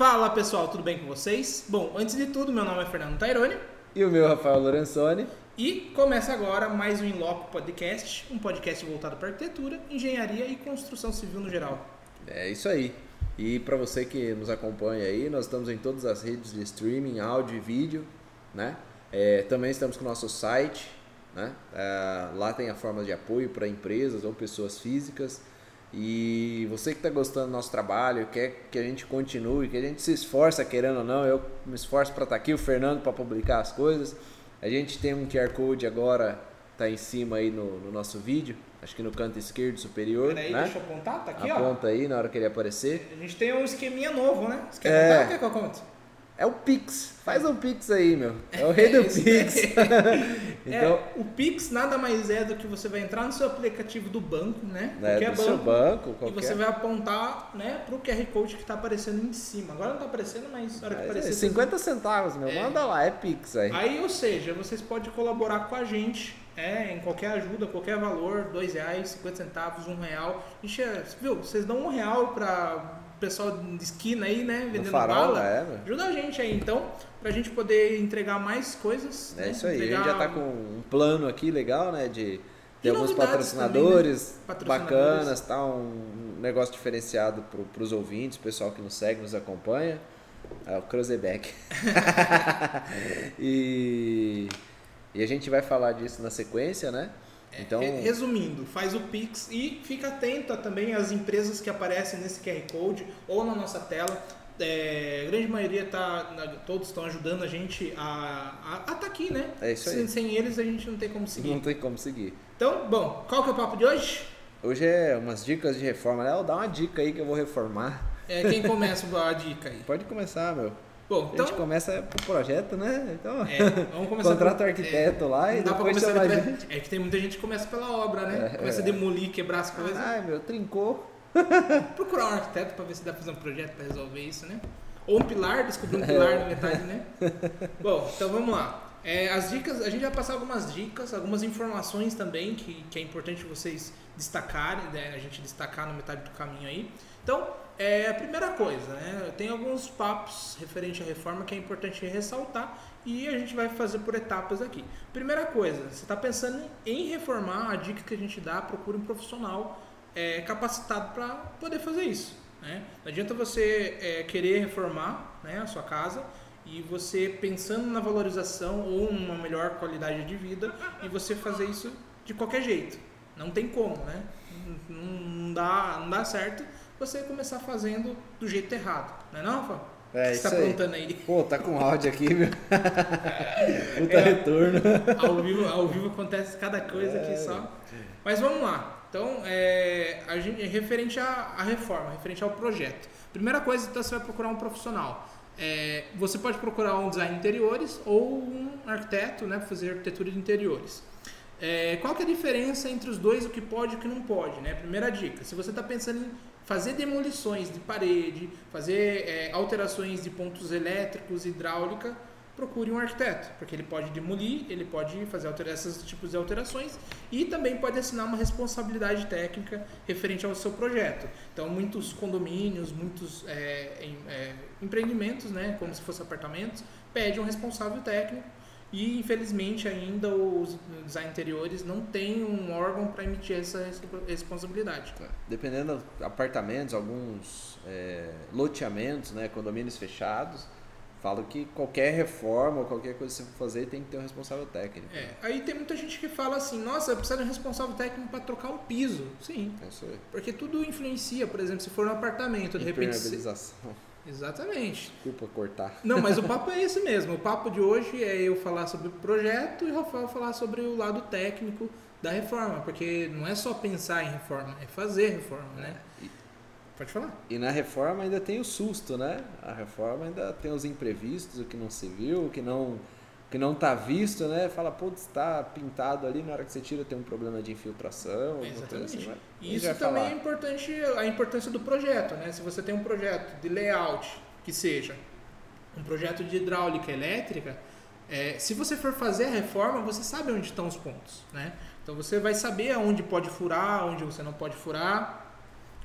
Fala pessoal, tudo bem com vocês? Bom, antes de tudo, meu nome é Fernando Taironi. E o meu Rafael Lorenzoni. E começa agora mais um Inloco Podcast, um podcast voltado para arquitetura, engenharia e construção civil no geral. É isso aí. E para você que nos acompanha aí, nós estamos em todas as redes de streaming, áudio e vídeo, né? É, também estamos com o nosso site, né? É, lá tem a forma de apoio para empresas ou pessoas físicas. E você que está gostando do nosso trabalho, quer que a gente continue, que a gente se esforça, querendo ou não, eu me esforço para estar tá aqui, o Fernando para publicar as coisas. A gente tem um QR Code agora, tá em cima aí no, no nosso vídeo, acho que no canto esquerdo superior. Peraí, né? deixa eu apontar, tá aqui, Aponta ó. Aponta aí na hora que ele aparecer. A gente tem um esqueminha novo, né? Você quer É. contar? Quer que eu conte? É o Pix. Faz um Pix aí, meu. É o rei do Isso Pix. então, É, o Pix nada mais é do que você vai entrar no seu aplicativo do banco, né? né, Qualquer do seu banco, E qualquer. você vai apontar né, pro QR Code que está aparecendo em cima. Agora não está aparecendo, mas na hora que é, aparecer. 50 centavos, meu. É. Manda lá, é Pix aí. Aí, ou seja, vocês podem colaborar com a gente é, em qualquer ajuda, qualquer valor, dois reais, 50 centavos, um real. Ixi, é, viu? Vocês dão um real para pessoal de esquina aí, né? Vendendo farol, bala. é. Ajuda a gente aí, então, pra gente poder entregar mais coisas. É né? isso aí. Entregar A gente já tá com um plano aqui legal, né? De, E alguns patrocinadores, também, né? Patrocinadores. bacanas, tá? Um negócio diferenciado pro, pros ouvintes, pessoal que nos segue, nos acompanha. É o Cruzeback. e, e a gente vai falar disso na sequência, né? Então, Re- Resumindo, faz o Pix e fica atento também às empresas que aparecem nesse QR Code ou na nossa tela. É, a grande maioria tá, todos estão ajudando a gente a estar tá aqui, né? É isso aí. Sem, sem eles a gente não tem como seguir. não tem como seguir. Então, bom, qual que é o papo de hoje? Hoje é umas dicas de reforma. Léo, dá uma dica aí que eu vou reformar. É, quem começa a dica aí? Pode começar, meu. Bom, A então, gente começa pro projeto, né? Então, é, vamos começar. contrata o arquiteto lá é, e não dá depois começar chama a gente. É que tem muita gente que começa pela obra, né? É, começa a é. demolir, quebrar as coisas. Ai, meu, trincou. procurar um arquiteto para ver se dá pra fazer um projeto para resolver isso, né? Ou um pilar, descobrir um pilar na metade, né? Bom, então vamos lá. É, as dicas, a gente vai passar algumas dicas, algumas informações também que, que é importante vocês destacarem, né? a gente destacar na metade do caminho aí. Então, é, a primeira coisa, né? Tem alguns papos referente à reforma que é importante ressaltar e a gente vai fazer por etapas aqui. Primeira coisa, você está pensando em reformar, a dica que a gente dá, procure um profissional é, capacitado para poder fazer isso. Né? Não adianta você é, querer reformar né, a sua casa e você pensando na valorização ou uma melhor qualidade de vida e você fazer isso de qualquer jeito. Não tem como, né? Não, dá, não dá certo você começar fazendo do jeito errado, não é não, Rafa? É que isso está aí. aí? Pô, tá com áudio aqui, meu. Puta É. retorno. ao vivo, ao vivo acontece cada coisa aqui só. Mas vamos lá. Então, é, a gente, é referente à, à reforma, referente ao projeto. Primeira coisa, então, você vai procurar um profissional. É, você pode procurar um design de interiores ou um arquiteto, né, para fazer arquitetura de interiores. É, qual que é a diferença entre os dois, o que pode e o que não pode? Né? Primeira dica, se você está pensando em fazer demolições de parede, fazer é, alterações de pontos elétricos, hidráulica, procure um arquiteto, porque ele pode demolir, ele pode fazer esses tipos de alterações e também pode assinar uma responsabilidade técnica referente ao seu projeto. Então, muitos condomínios, muitos é, em- é, empreendimentos, né, como se fossem apartamentos, pedem um responsável técnico e, infelizmente, ainda os design interiores não têm um órgão para emitir essa res- responsabilidade. Dependendo de apartamentos, alguns é, loteamentos, né, condomínios fechados, falo que qualquer reforma ou qualquer coisa que você for fazer tem que ter um responsável técnico. É, aí tem muita gente que fala assim, nossa, precisa de um responsável técnico para trocar o piso. Sim, É porque tudo influencia. Por exemplo, se for um apartamento, de repente... Exatamente. Desculpa cortar. Não, mas o papo é esse mesmo. O papo de hoje é eu falar sobre o projeto e o Rafael falar sobre o lado técnico da reforma, porque não é só pensar em reforma, é fazer reforma, né? E- Pode falar. E na reforma ainda tem o susto, né? A reforma ainda tem os imprevistos, o que não se viu, o que não que não tá visto, né? Fala, putz, tá pintado ali, na hora que você tira tem um problema de infiltração, coisa Exatamente. assim. E isso também falar. é importante, a importância do projeto, né? Se você tem um projeto de layout, que seja um projeto de hidráulica elétrica, é, se você for fazer a reforma, você sabe onde estão os pontos, né? Então você vai saber aonde pode furar, onde você não pode furar.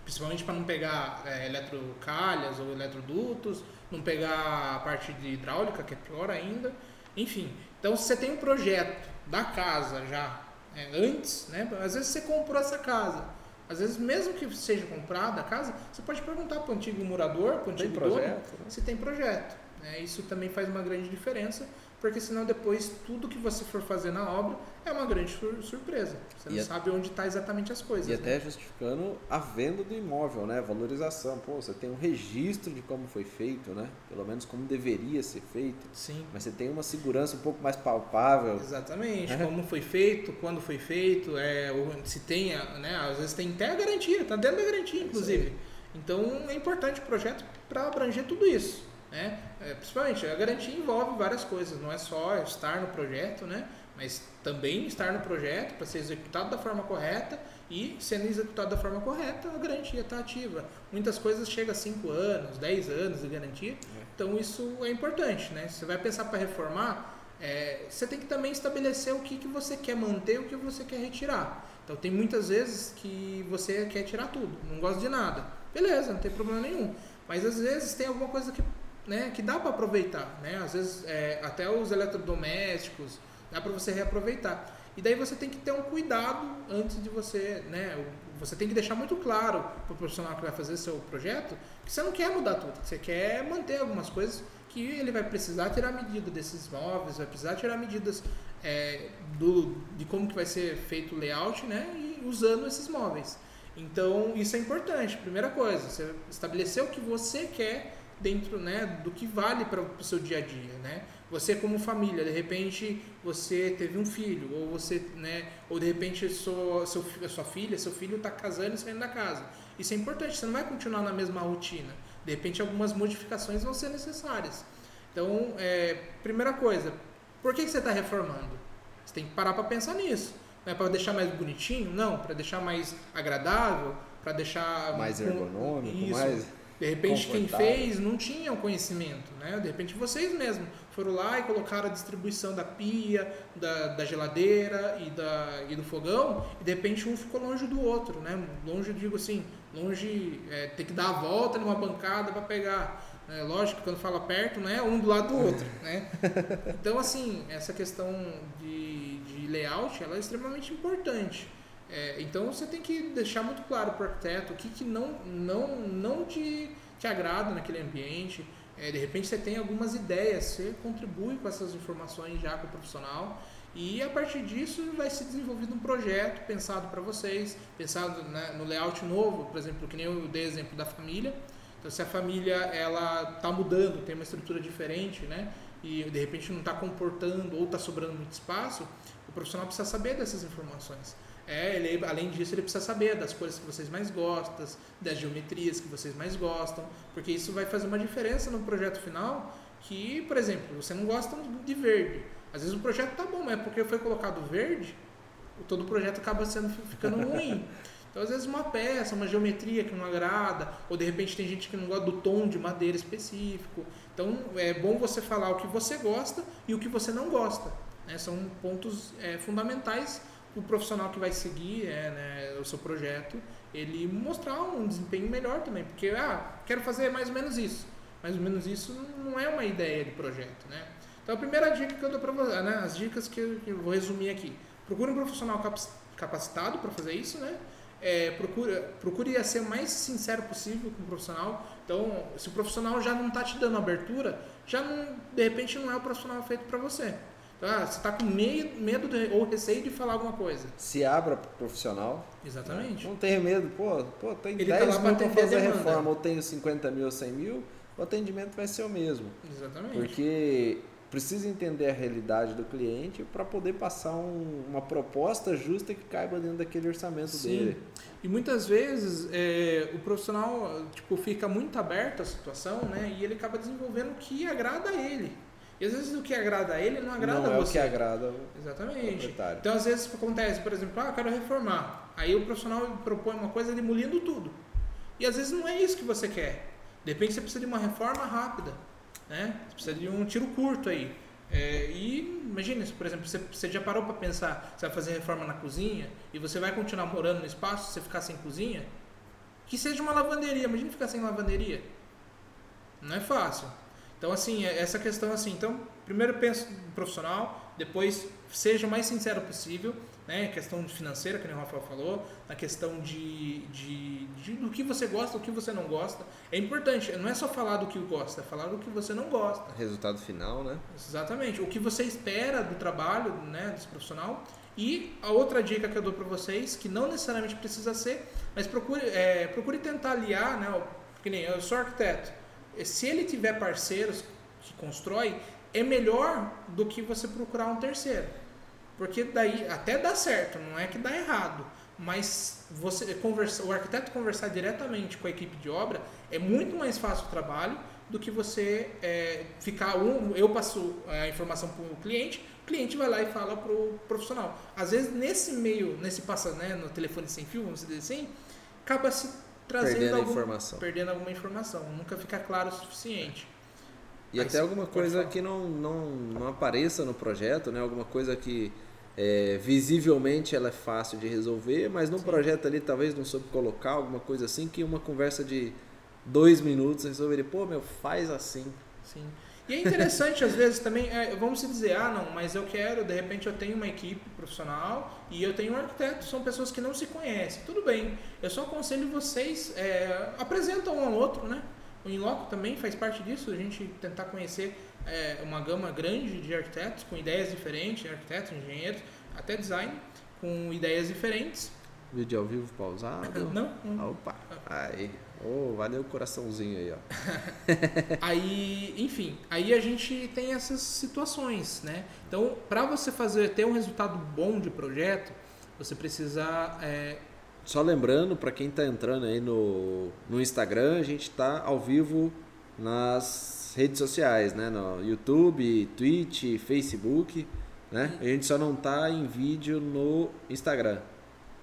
principalmente para não pegar é, eletrocalhas ou eletrodutos, não pegar a parte de hidráulica, que é pior ainda. Enfim, então se você tem um projeto da casa já é, antes, né? Às vezes você comprou essa casa. Às vezes, mesmo que seja comprada a casa, você pode perguntar para o antigo morador, para o antigo dono, projeto, né? se tem projeto. Né? Isso também faz uma grande diferença porque senão depois tudo que você for fazer na obra é uma grande sur surpresa. Você não e sabe onde está exatamente as coisas. E né? até justificando a venda do imóvel, né? Valorização. Pô, você tem um registro de como foi feito, né? Pelo menos como deveria ser feito. Sim. Mas você tem uma segurança um pouco mais palpável. Exatamente. É. Como foi feito, quando foi feito, é, se tem, né? Às vezes tem até a garantia, está dentro da garantia, inclusive. Então é importante o projeto para abranger tudo isso. Né? É, principalmente, a garantia envolve várias coisas, não é só estar no projeto, né? mas também estar no projeto para ser executado da forma correta e sendo executado da forma correta, a garantia está ativa. Muitas coisas chegam a 5 anos, 10 anos de garantia, é. então isso é importante. Né? Se você vai pensar para reformar, é, você tem que também estabelecer o que, que você quer manter e o que você quer retirar. Então tem muitas vezes que você quer tirar tudo, não gosta de nada. Beleza, não tem problema nenhum. Mas às vezes tem alguma coisa que né, que dá para aproveitar, né? Às vezes é, até os eletrodomésticos dá para você reaproveitar. E daí você tem que ter um cuidado antes de você, né? Você tem que deixar muito claro para o profissional que vai fazer seu projeto que você não quer mudar tudo, você quer manter algumas coisas que ele vai precisar tirar medida desses móveis, vai precisar tirar medidas é, do, de como que vai ser feito o layout, né? E usando esses móveis. Então isso é importante. Primeira coisa, você estabelecer o que você quer dentro né, do que vale para o seu dia a dia, né? Você como família, de repente você teve um filho, ou você, né, ou de repente sua, seu, sua filha, seu filho está casando e saindo da casa. Isso é importante, você não vai continuar na mesma rotina. De repente algumas modificações vão ser necessárias. Então, é, primeira coisa, por que, que você está reformando? Você tem que parar para pensar nisso. Não é para deixar mais bonitinho? Não, para deixar mais agradável, para deixar mais ergonômico, isso, mais de repente quem fez não tinha o conhecimento, né? De repente vocês mesmos foram lá e colocaram a distribuição da pia, da, da geladeira e, da, e do fogão, e de repente um ficou longe do outro, né? Longe, digo assim, longe, é, ter que dar a volta numa bancada para pegar. É, lógico, quando fala perto, não é um do lado do outro, né? Então, assim, essa questão de, de layout, ela é extremamente importante. É, então você tem que deixar muito claro para o arquiteto o que, que não, não, não te, te agrada naquele ambiente. É, de repente você tem algumas ideias, você contribui com essas informações já com o profissional e a partir disso vai ser desenvolvido um projeto pensado para vocês, pensado né, no layout novo, por exemplo, que nem eu dei exemplo da família. Então se a família ela está mudando, tem uma estrutura diferente, né? E de repente não está comportando ou está sobrando muito espaço, o profissional precisa saber dessas informações. É, ele, além disso, ele precisa saber das cores que vocês mais gostam, das geometrias que vocês mais gostam, porque isso vai fazer uma diferença no projeto final. Que, por exemplo, você não gosta de verde. Às vezes o projeto tá bom, mas é porque foi colocado verde, todo o projeto acaba sendo ficando ruim. Então, às vezes, uma peça, uma geometria que não agrada, ou de repente tem gente que não gosta do tom de madeira específico. Então, é bom você falar o que você gosta e o que você não gosta. Né? São pontos é, fundamentais o profissional que vai seguir é, né, o seu projeto, ele mostrar um desempenho melhor também. Porque, ah, quero fazer mais ou menos isso. Mais ou menos isso não é uma ideia de projeto, né? Então, a primeira dica que eu dou para você, né, as dicas que eu, vou resumir aqui. Procure um profissional capacitado para fazer isso, né? É, procure, procure ser mais sincero possível com o profissional. Então, se o profissional já não está te dando abertura, já não, de repente não é o profissional feito para você. Ah, você está com medo, medo de, ou receio de falar alguma coisa. Se abra para profissional. Exatamente. Né? Não tenha medo. Pô, pô tem Ele 10 tá mil para fazer a reforma, ou tenho 50 mil ou 100 mil, o atendimento vai ser o mesmo. Exatamente. Porque precisa entender a realidade do cliente para poder passar um, uma proposta justa que caiba dentro daquele orçamento Sim. dele. E muitas vezes é, o profissional tipo, fica muito aberto à situação né, e ele acaba desenvolvendo o que agrada a ele. E às vezes o que agrada a ele não agrada não a você. Não é o que agrada Exatamente. Então às vezes acontece, por exemplo, ah, eu quero reformar. Aí o profissional propõe uma coisa demolindo tudo. E às vezes não é isso que você quer. De repente você precisa de uma reforma rápida. Né? Você precisa de um tiro curto aí. É, e imagine, por exemplo, você, você já parou para pensar, você vai fazer reforma na cozinha e você vai continuar morando no espaço se você ficar sem cozinha? Que seja uma lavanderia. Imagina ficar sem lavanderia. Não é fácil. Então, assim, é essa questão assim. Então, primeiro pensa no profissional, depois seja o mais sincero possível, né? Questão financeira, que o Rafael falou, na questão de, de, de, do que você gosta, do que você não gosta. É importante, não é só falar do que gosta, é falar do que você não gosta. Resultado final, né? Exatamente. O que você espera do trabalho, né, desse profissional. E a outra dica que eu dou para vocês, que não necessariamente precisa ser, mas procure, é, procure tentar aliar, né? Que nem eu sou arquiteto. Se ele tiver parceiros que constrói, é melhor do que você procurar um terceiro. Porque daí até dá certo, não é que dá errado. Mas você conversa, o arquiteto conversar diretamente com a equipe de obra é muito mais fácil o trabalho do que você é, ficar um, eu passo a informação para o cliente, o cliente vai lá e fala para o profissional. Às vezes nesse meio, nesse passa, né, no telefone sem fio, vamos dizer assim, acaba se trazendo perdendo algum, informação. perdendo alguma informação, nunca fica claro o suficiente. E Aí até alguma coisa que não, não, não apareça no projeto, né? Alguma coisa que é, visivelmente ela é fácil de resolver, mas num Sim. projeto ali talvez não soube colocar alguma coisa assim que uma conversa de dois minutos resolveria, pô, meu, faz assim. Sim. E é interessante, às vezes, também, é, vamos se dizer, ah, não, mas eu quero, de repente eu tenho uma equipe profissional e eu tenho um arquiteto, são pessoas que não se conhecem. Tudo bem, eu só aconselho vocês, é, apresentam um ao outro, né? O Inloco também faz parte disso, a gente tentar conhecer é, uma gama grande de arquitetos com ideias diferentes, arquitetos, engenheiros, até design, com ideias diferentes. Vídeo ao vivo pausado? Não. não. Opa, aí. Oh, valeu o coraçãozinho aí, ó. aí, enfim, aí a gente tem essas situações, né? Então, para você fazer ter um resultado bom de projeto, você precisa é, só lembrando, para quem está entrando aí no, no Instagram, a gente está ao vivo nas redes sociais, né? No YouTube, Twitch, Facebook, né? A gente só não está em vídeo no Instagram.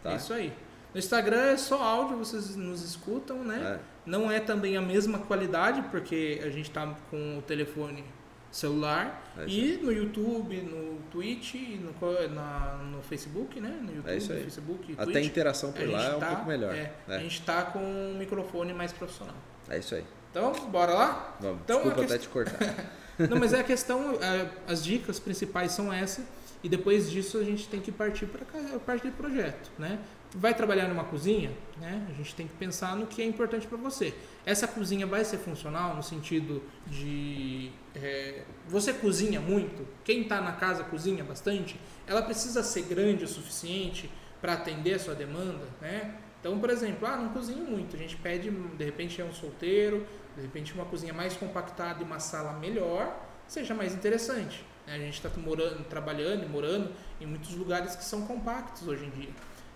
Tá? É isso aí. No Instagram é só áudio, vocês nos escutam, né? É. Não é também a mesma qualidade, porque a gente está com o telefone celular é e no YouTube, no Twitch, no, na, no Facebook, né? No YouTube, é isso aí. no Facebook, Twitch. Até a interação por a lá é um tá, pouco melhor. É, é. A gente está com um microfone mais profissional. É isso aí. Então, bora lá? Vamos. Então, Desculpa até te cortar. Não, mas é a questão, é, as dicas principais são essas e depois disso a gente tem que partir para a parte de projeto, né? Vai trabalhar numa cozinha, né? A gente tem que pensar no que é importante para você. Essa cozinha vai ser funcional no sentido de é, você cozinha muito. Quem está na casa cozinha bastante. Ela precisa ser grande o suficiente para atender a sua demanda, né? Então, por exemplo, ah, não cozinho muito. A gente pede, de repente, é um solteiro, de repente uma cozinha mais compactada e uma sala melhor, seja mais interessante. Né? A gente está morando, trabalhando e morando em muitos lugares que são compactos hoje em dia.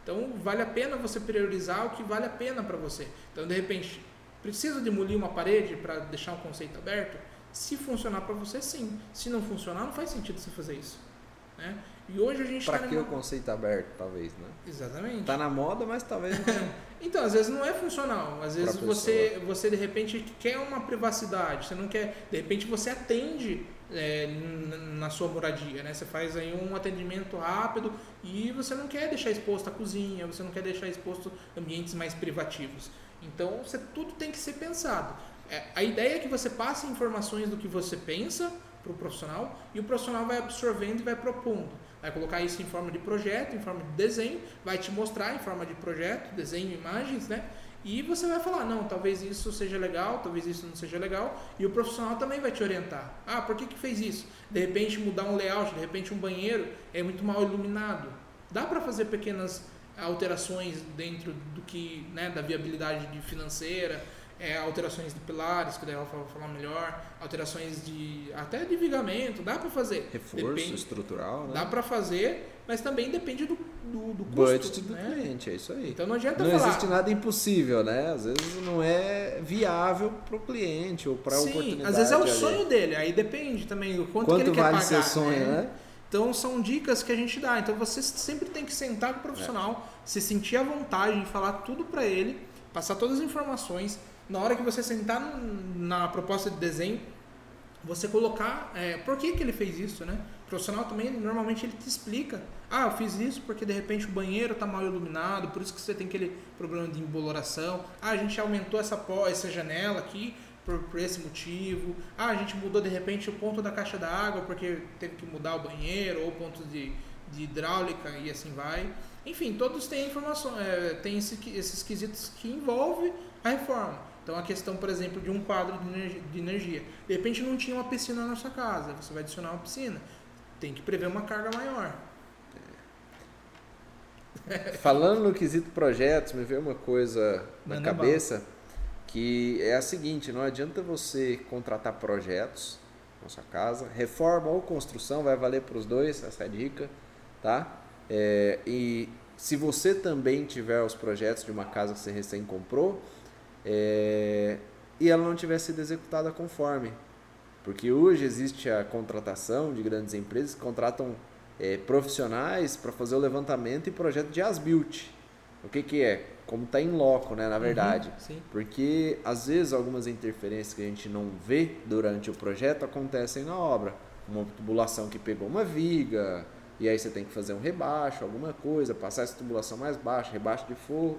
Então, vale a pena você priorizar o que vale a pena para você. Então, de repente, precisa demolir uma parede para deixar um conceito aberto? Se funcionar para você, sim. Se não funcionar, não faz sentido você fazer isso. Né? E hoje a gente Para tá que numa... o conceito aberto, talvez, né? Exatamente. Tá na moda, mas talvez não. então, às vezes não é funcional. Às vezes você, você de repente quer uma privacidade. Você não quer. De repente você atende é, na sua moradia, né? Você faz aí um atendimento rápido e você não quer deixar exposto a cozinha, você não quer deixar exposto ambientes mais privativos. Então, você, tudo tem que ser pensado. É, a ideia é que você passe informações do que você pensa para o profissional e o profissional vai absorvendo e vai propondo. Vai colocar isso em forma de projeto, em forma de desenho, vai te mostrar em forma de projeto, desenho, imagens, né? E você vai falar, não, talvez isso seja legal, talvez isso não seja legal, e o profissional também vai te orientar. Ah, por que, que fez isso? De repente mudar um layout, de repente um banheiro é muito mal iluminado. Dá para fazer pequenas alterações dentro do que, né, da viabilidade financeira, é, alterações de pilares, que daí ela vai falar melhor, alterações de até de vigamento, dá para fazer. Reforço depende, estrutural, né? Dá para fazer, mas também depende do, do, do custo. Do né? cliente, é isso aí. Então não adianta não falar. Não existe nada impossível, né? Às vezes não é viável para o cliente ou para a oportunidade. Às vezes é o ali. sonho dele, aí depende também do quanto, quanto que ele vale quer pagar. seu sonho, né? né? Então são dicas que a gente dá. Então você sempre tem que sentar com o profissional, é. se sentir à vontade em falar tudo para ele, passar todas as informações na hora que você sentar na proposta de desenho, você colocar é, por que, que ele fez isso, né? Profissional também, normalmente ele te explica. Ah, eu fiz isso porque de repente o banheiro está mal iluminado, por isso que você tem aquele problema de emboloração. Ah, a gente aumentou essa, essa janela aqui por, por esse motivo. Ah, a gente mudou de repente o ponto da caixa da água porque teve que mudar o banheiro ou pontos de, de hidráulica e assim vai. Enfim, todos têm informações, é, tem esse, esses quesitos que envolvem a reforma. Então a questão, por exemplo, de um quadro de energia. De repente não tinha uma piscina na sua casa, você vai adicionar uma piscina. Tem que prever uma carga maior. Falando no quesito projetos, me veio uma coisa na Manda cabeça que é a seguinte, não adianta você contratar projetos na sua casa, reforma ou construção, vai valer para os dois, essa é a dica, tá? É, e se você também tiver os projetos de uma casa que você recém comprou é, e ela não tiver sido executada conforme, porque hoje existe a contratação de grandes empresas que contratam é, profissionais para fazer o levantamento e projeto de as-built. O que, que é? Como está em loco, né, na uhum, verdade. Uhum, Porque às vezes algumas interferências que a gente não vê durante o projeto acontecem na obra. Uma tubulação que pegou uma viga, e aí você tem que fazer um rebaixo, alguma coisa, passar essa tubulação mais baixa, rebaixo de forro.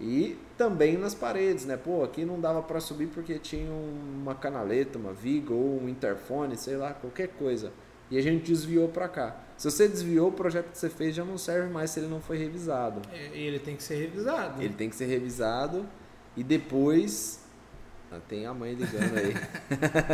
E também nas paredes, né? Pô, aqui não dava para subir porque tinha uma canaleta, uma viga ou um interfone, sei lá, qualquer coisa. E a gente desviou para cá. Se você desviou, o projeto que você fez já não serve mais se ele não foi revisado. É, ele tem que ser revisado. Ele tem que ser revisado e depois. Ah, tem a mãe ligando aí.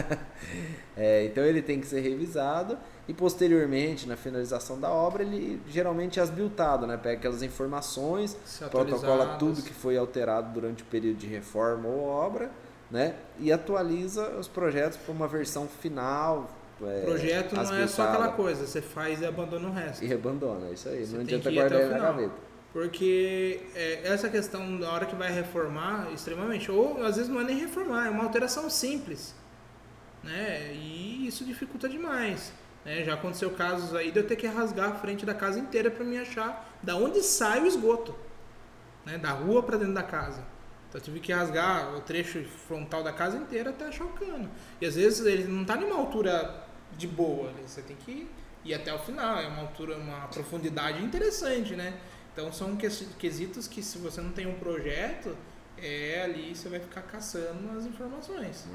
é, então ele tem que ser revisado e posteriormente, na finalização da obra, ele geralmente é asbiltado, né? Pega aquelas informações, protocola tudo que foi alterado durante o período de reforma ou obra, né? E atualiza os projetos para uma versão final, é, Projeto não é só aquela coisa, você faz e abandona o resto. E abandona, isso aí. Você não adianta guardar na gaveta. Porque é, essa questão da hora que vai reformar, extremamente, ou às vezes não é nem reformar, é uma alteração simples. Né? E isso dificulta demais. Né? Já aconteceu casos aí de eu ter que rasgar a frente da casa inteira para me achar da onde sai o esgoto. Né? Da rua para dentro da casa. Então eu tive que rasgar o trecho frontal da casa inteira até achar o cano. E às vezes ele não está numa altura de boa. Né? Você tem que ir até o final. É uma altura, uma profundidade interessante, né? Então são quesitos que se você não tem um projeto, é ali você vai ficar caçando as informações.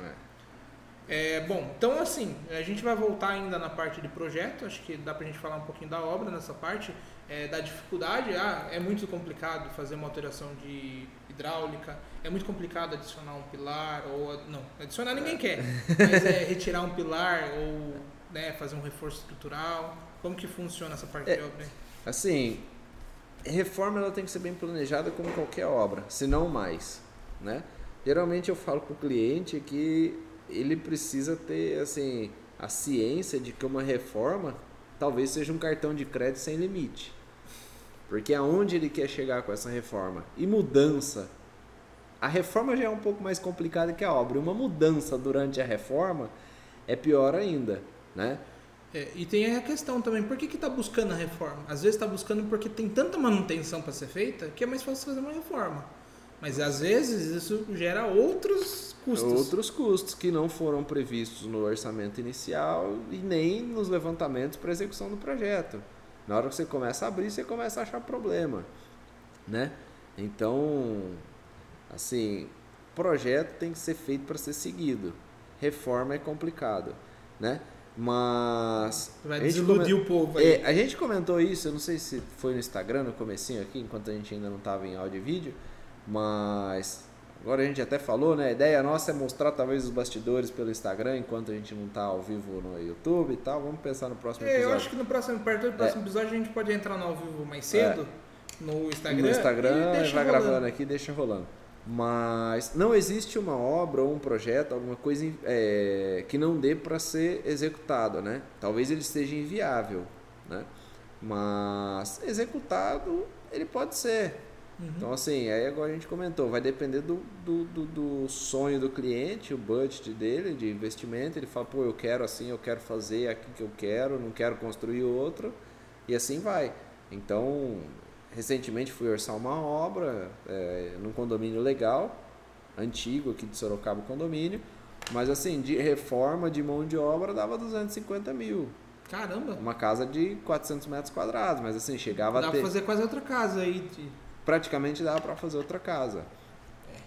É. é. bom, então assim, a gente vai voltar ainda na parte de projeto, acho que dá pra gente falar um pouquinho da obra nessa parte, é, da dificuldade, ah, é muito complicado fazer uma alteração de hidráulica, é muito complicado adicionar um pilar, ou não, adicionar ninguém é. quer, mas é retirar um pilar ou né, fazer um reforço estrutural. Como que funciona essa parte é, de obra? Assim, reforma ela tem que ser bem planejada como qualquer obra, se não mais, né? Geralmente eu falo para o cliente que ele precisa ter assim a ciência de que uma reforma talvez seja um cartão de crédito sem limite. Porque aonde ele quer chegar com essa reforma? E mudança. A reforma já é um pouco mais complicada que a obra. Uma mudança durante a reforma é pior ainda, né? É, e tem a questão também, por que está buscando a reforma? Às vezes está buscando porque tem tanta manutenção para ser feita que é mais fácil fazer uma reforma. Mas às vezes isso gera outros custos. Outros custos que não foram previstos no orçamento inicial e nem nos levantamentos para execução do projeto. Na hora que você começa a abrir, você começa a achar problema, né? Então, assim, projeto tem que ser feito para ser seguido. Reforma é complicado, né? Mas. Vai desiludir come... o povo aí. É, a gente comentou isso, eu não sei se foi no Instagram, no comecinho aqui, enquanto a gente ainda não estava em áudio e vídeo, mas Agora a gente até falou, né? A ideia nossa é mostrar talvez os bastidores pelo Instagram enquanto a gente não está ao vivo no YouTube e tal. Vamos pensar no próximo é, episódio. Eu acho que no próximo, perto do próximo é. episódio a gente pode entrar no ao vivo mais cedo é. no Instagram. No Instagram, e vai rolando. gravando aqui deixa rolando. Mas não existe uma obra ou um projeto, alguma coisa é, que não dê para ser executado, né? Talvez ele esteja inviável, né? Mas executado ele pode ser. Uhum. Então, assim, aí agora a gente comentou, vai depender do, do, do, do, sonho do cliente, o budget dele, de investimento. Ele fala, pô, eu quero assim, eu quero fazer aqui que eu quero, não quero construir outro, e assim vai. Então, recentemente fui orçar uma obra é, num condomínio legal, antigo aqui de Sorocaba, condomínio, mas assim, de reforma de mão de obra dava 250 mil. Caramba! Uma casa de 400 metros quadrados, mas assim, chegava Dá a ter... pra fazer quase outra casa aí. De... Praticamente dava para fazer outra casa.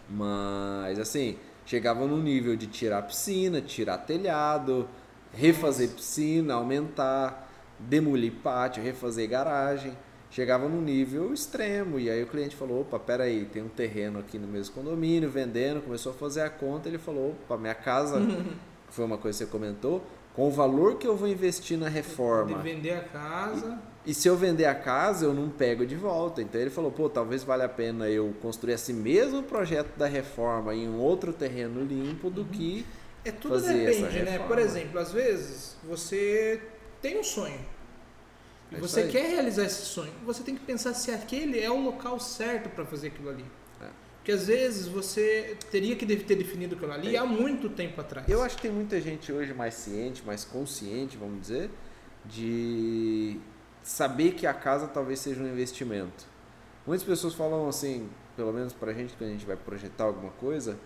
Mas assim, chegava no nível de tirar piscina, tirar telhado, refazer piscina, aumentar, demolir pátio, refazer garagem. Chegava num nível extremo. E aí o cliente falou: opa, peraí, tem um terreno aqui no mesmo condomínio, vendendo, começou a fazer a conta. Ele falou: opa, minha casa, que foi uma coisa que você comentou, com o valor que eu vou investir na reforma. De vender a casa. E se eu vender a casa, eu não pego de volta. Então ele falou, pô, talvez valha a pena eu construir esse mesmo projeto da reforma em um outro terreno limpo do que É tudo fazer depende, né? Por exemplo, às vezes você tem um sonho. E É você quer realizar esse sonho. Você tem que pensar se aquele é o local certo para fazer aquilo ali. É. Porque às vezes você teria que ter definido aquilo ali há muito tempo atrás. Eu acho que tem muita gente hoje mais ciente, mais consciente, vamos dizer, de saber que a casa talvez seja um investimento. Muitas pessoas falam assim, pelo menos pra gente, quando a gente vai projetar alguma coisa,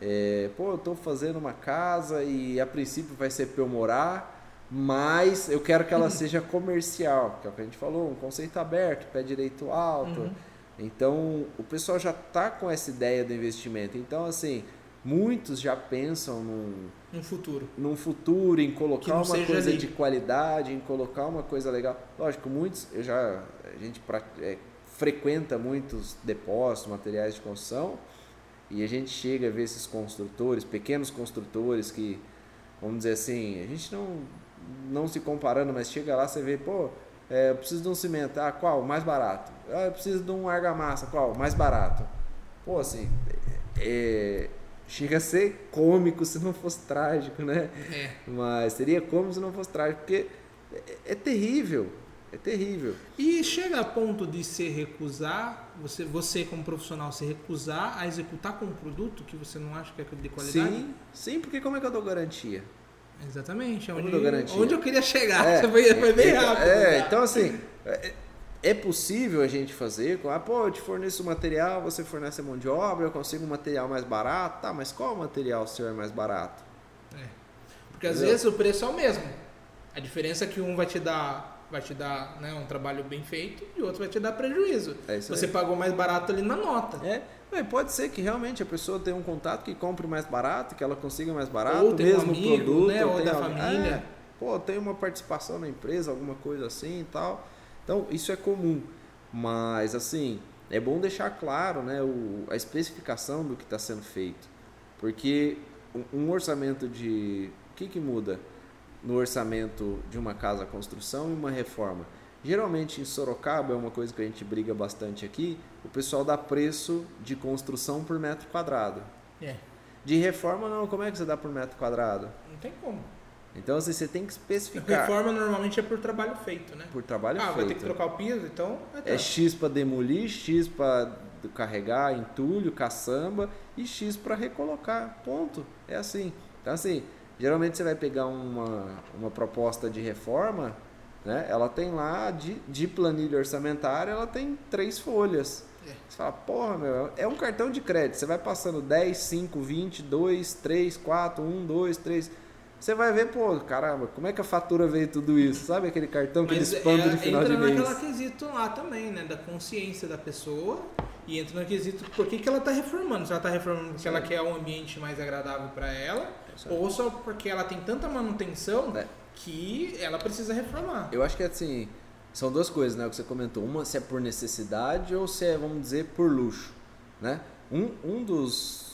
é, pô, eu tô fazendo uma casa e a princípio vai ser pra eu morar, mas eu quero que ela seja comercial, que é o que a gente falou, um conceito aberto, pé direito alto. Uhum. Então, o pessoal já tá com essa ideia do investimento. Então, assim, muitos já pensam num, No futuro. num futuro, em colocar uma coisa ali. de qualidade, em colocar uma coisa legal. Lógico, muitos, eu já, a gente pra- é, frequenta muitos depósitos, materiais de construção, e a gente chega a ver esses construtores, pequenos construtores que, vamos dizer assim, a gente não, não se comparando, mas chega lá, você vê, pô, é, eu preciso de um cimento, ah, qual? O Mais barato. Ah, eu preciso de um argamassa, qual? O Mais barato. Pô, assim, é, chega a ser cômico se não fosse trágico, né? É. Mas seria cômico se não fosse trágico, porque é, é terrível, é terrível. E chega a ponto de se recusar, você, você como profissional, se recusar a executar com um produto que você não acha que é de qualidade? Sim, sim, porque como é que eu dou garantia? Exatamente. é Onde, eu dou garantia? onde eu queria chegar. É, foi, foi bem então- rápido. É, tá? então assim, é, é possível a gente fazer, com, ah, pô, eu te forneço o material, você fornece a mão de obra, eu consigo um material mais barato, tá, mas qual material seu é mais barato? É. Porque às Entendeu? vezes o preço é o mesmo. A diferença é que um vai te dar, vai te dar né, um trabalho bem feito e o outro vai te dar prejuízo. É isso Você aí. pagou mais barato ali na nota. É, mas pode ser que realmente a pessoa tenha um contato que compre mais barato, que ela consiga mais barato, Ou tem um mesmo amigo, produto, né, ou tem da alguém- família. É, pô, tem uma participação na empresa, alguma coisa assim e tal. Então, isso é comum. Mas, assim, é bom deixar claro né, o, a especificação do que está sendo feito. Porque um, um orçamento de. O que, que muda no orçamento de uma casa construção e uma reforma? Geralmente em Sorocaba é uma coisa que a gente briga bastante aqui. O pessoal dá preço de construção por metro quadrado. É. De reforma não, como é que você dá por metro quadrado? Não tem como. Então assim, você tem que especificar Reforma normalmente é por trabalho feito, né? por trabalho ah, feito. vai ter que trocar o piso, então. É ter. X para demolir, X para carregar, entulho, caçamba e X para recolocar. Ponto. É assim. Então assim, geralmente você vai pegar uma, uma proposta de reforma, né? Ela tem lá de, de planilha orçamentária, ela tem três folhas. É. Você fala, porra, meu, é um cartão de crédito. Você vai passando 10, 5, 20, 2, 3, 4, 1, 2, 3. Você vai ver, pô, caramba, como é que a fatura veio tudo isso? Sabe aquele cartão que eles espanta é, no final entra de mês? naquela quesito lá também, né? Da consciência da pessoa. E entra no quesito por que, que ela está reformando. Se ela está reformando porque ela quer um ambiente mais agradável para ela, aí. ou só porque ela tem tanta manutenção É. que ela precisa reformar. Eu acho que assim, são duas coisas, né? O que você comentou. Uma se é por necessidade ou se é, vamos dizer, por luxo, né? Um, um dos...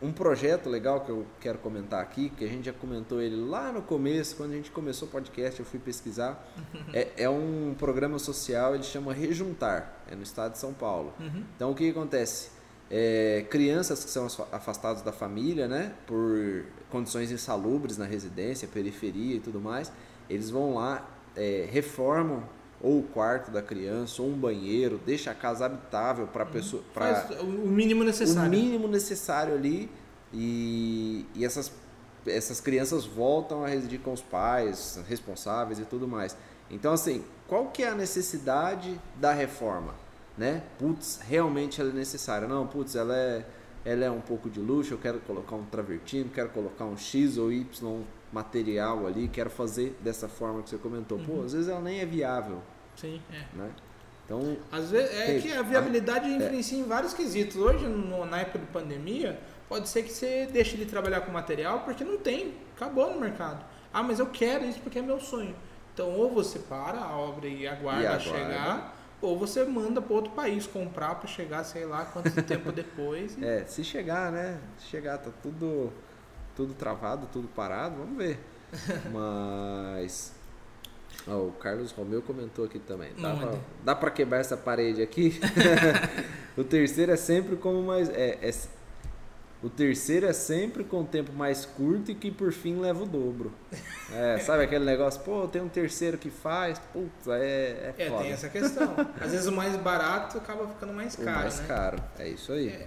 Um projeto legal que eu quero comentar aqui, que a gente já comentou ele lá no começo, quando a gente começou o podcast, eu fui pesquisar. é, é um programa social, ele chama Rejuntar, é no estado de São Paulo. Uhum. Então o que, que acontece? É, crianças que são afa- afastadas da família, né, por condições insalubres na residência, periferia e tudo mais, eles vão lá, é, reformam ou o quarto da criança, ou um banheiro, deixa a casa habitável para pessoa, para o mínimo necessário. o mínimo necessário ali e, e essas, essas crianças voltam a residir com os pais responsáveis e tudo mais. Então, assim, qual que é a necessidade da reforma? Né? Putz, realmente ela é necessária. Não, putz, ela é, ela é um pouco de luxo, eu quero colocar um travertino, quero colocar um X ou Y material ali, quero fazer dessa forma que você comentou. Pô, Uhum. às vezes ela nem é viável, Sim, é. né? Então, Às vezes é que a viabilidade influencia em vários quesitos. Hoje, no- na época de pandemia, pode ser que você deixe de trabalhar com material porque não tem, acabou no mercado. Ah, mas eu quero isso porque é meu sonho. Então, ou você para a obra e aguarda, E aguarda. chegar, ou você manda para outro país comprar para chegar, sei lá, quanto tempo depois. e- é, se chegar, né? Se chegar, tá tudo, tudo travado, tudo parado, vamos ver. Mas. Ó, o Carlos Romeu comentou aqui também. Dá pra, dá pra quebrar essa parede aqui? o terceiro é sempre como mais. É, é- o terceiro é sempre com tempo mais curto e que por fim leva o dobro. É, sabe aquele negócio, pô, tem um terceiro que faz, putz, é, é, É, foda. tem essa questão. Às vezes o mais barato acaba ficando mais o caro, mais né? caro. É isso aí. É.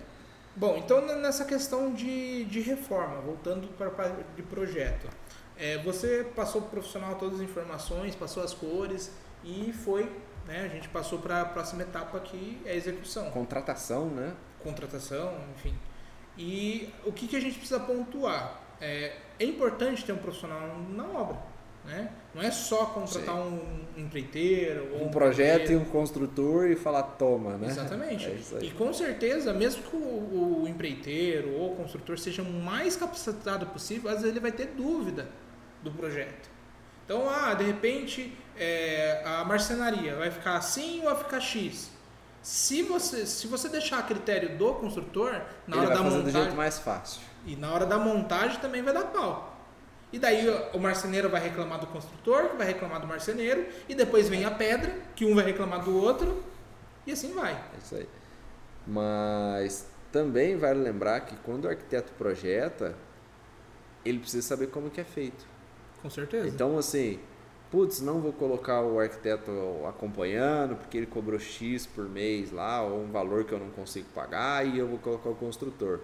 Bom, então nessa questão de, de reforma, voltando para a parte de projeto, é, você passou para o profissional todas as informações, passou as cores e foi, né, a gente passou para a próxima etapa que é a execução, Contratação, né? contratação, enfim. E o que, que a gente precisa pontuar? É, é importante ter um profissional na obra, né? Não é só contratar um empreiteiro ou um projeto e um construtor e falar toma, né? Exatamente. É. E com certeza, mesmo que o, o empreiteiro ou o construtor seja o mais capacitado possível, às vezes ele vai ter dúvida do projeto. Então, ah, de repente, é, a marcenaria vai ficar assim ou vai ficar X? Se você, se você deixar a critério do construtor, na Ele hora da fazer do jeito montagem, mais fácil. e na hora da montagem também vai dar pau. E daí o marceneiro vai reclamar do construtor, que vai reclamar do marceneiro, e depois vem a pedra, que um vai reclamar do outro, e assim vai. É isso aí. Mas também vale lembrar que quando o arquiteto projeta, ele precisa saber como que é feito. Com certeza. Então, assim, putz, não vou colocar o arquiteto acompanhando porque ele cobrou X por mês lá, ou um valor que eu não consigo pagar, e eu vou colocar o construtor.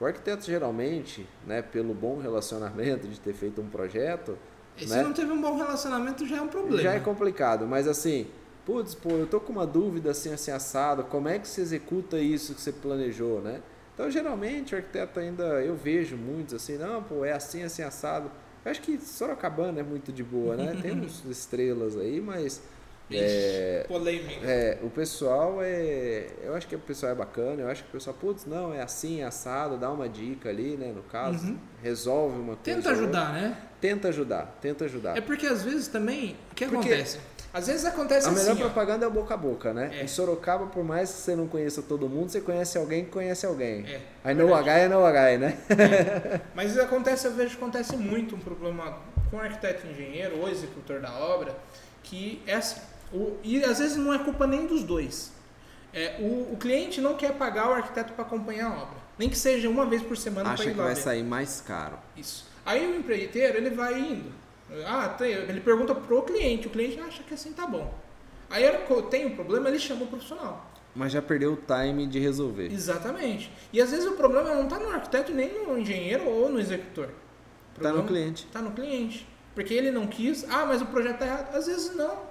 O arquiteto geralmente, né, pelo bom relacionamento de ter feito um projeto, E se né? não teve um bom relacionamento, já é um problema. já é complicado, mas assim, putz, pô, eu tô com uma dúvida assim, assim, assado, como é que se executa isso que você planejou, né? Então, geralmente, o arquiteto ainda, eu vejo muitos assim, não, pô, é assim, assim, assado. Eu acho que Sorocabana é muito de boa, né? Tem uns estrelas aí, mas Vixe, é, polêmica. é, o pessoal é. Eu acho que o pessoal é bacana, eu acho que o pessoal, putz, não, é assim, é assado, dá uma dica ali, né? No caso, Uhum. resolve uma coisa. Tenta ajudar, né? Tenta ajudar, tenta ajudar. É porque às vezes também, o que Porque acontece? Às vezes acontece A melhor assim, ó, propaganda é o boca a boca, né? É. Em Sorocaba, por mais que você não conheça todo mundo, você conhece alguém que conhece alguém. É, Aí no H é no H, né? Mas acontece, eu vejo que acontece muito um problema com o arquiteto engenheiro ou executor da obra, que é assim, o- e às vezes não é culpa nem dos dois. É, o, o cliente não quer pagar o arquiteto para acompanhar a obra, nem que seja uma vez por semana para Acha ir que lá vai ver. sair mais caro. Isso. Aí o empreiteiro, ele vai indo. Ah, tem, ele pergunta pro cliente, o cliente acha que assim tá bom. Aí tem um problema, ele chama o profissional. Mas já perdeu o time de resolver. Exatamente. E às vezes o problema não tá no arquiteto, nem no engenheiro ou no executor. O Tá no cliente. Tá no cliente. Porque ele não quis, ah, mas o projeto tá errado. Às vezes não.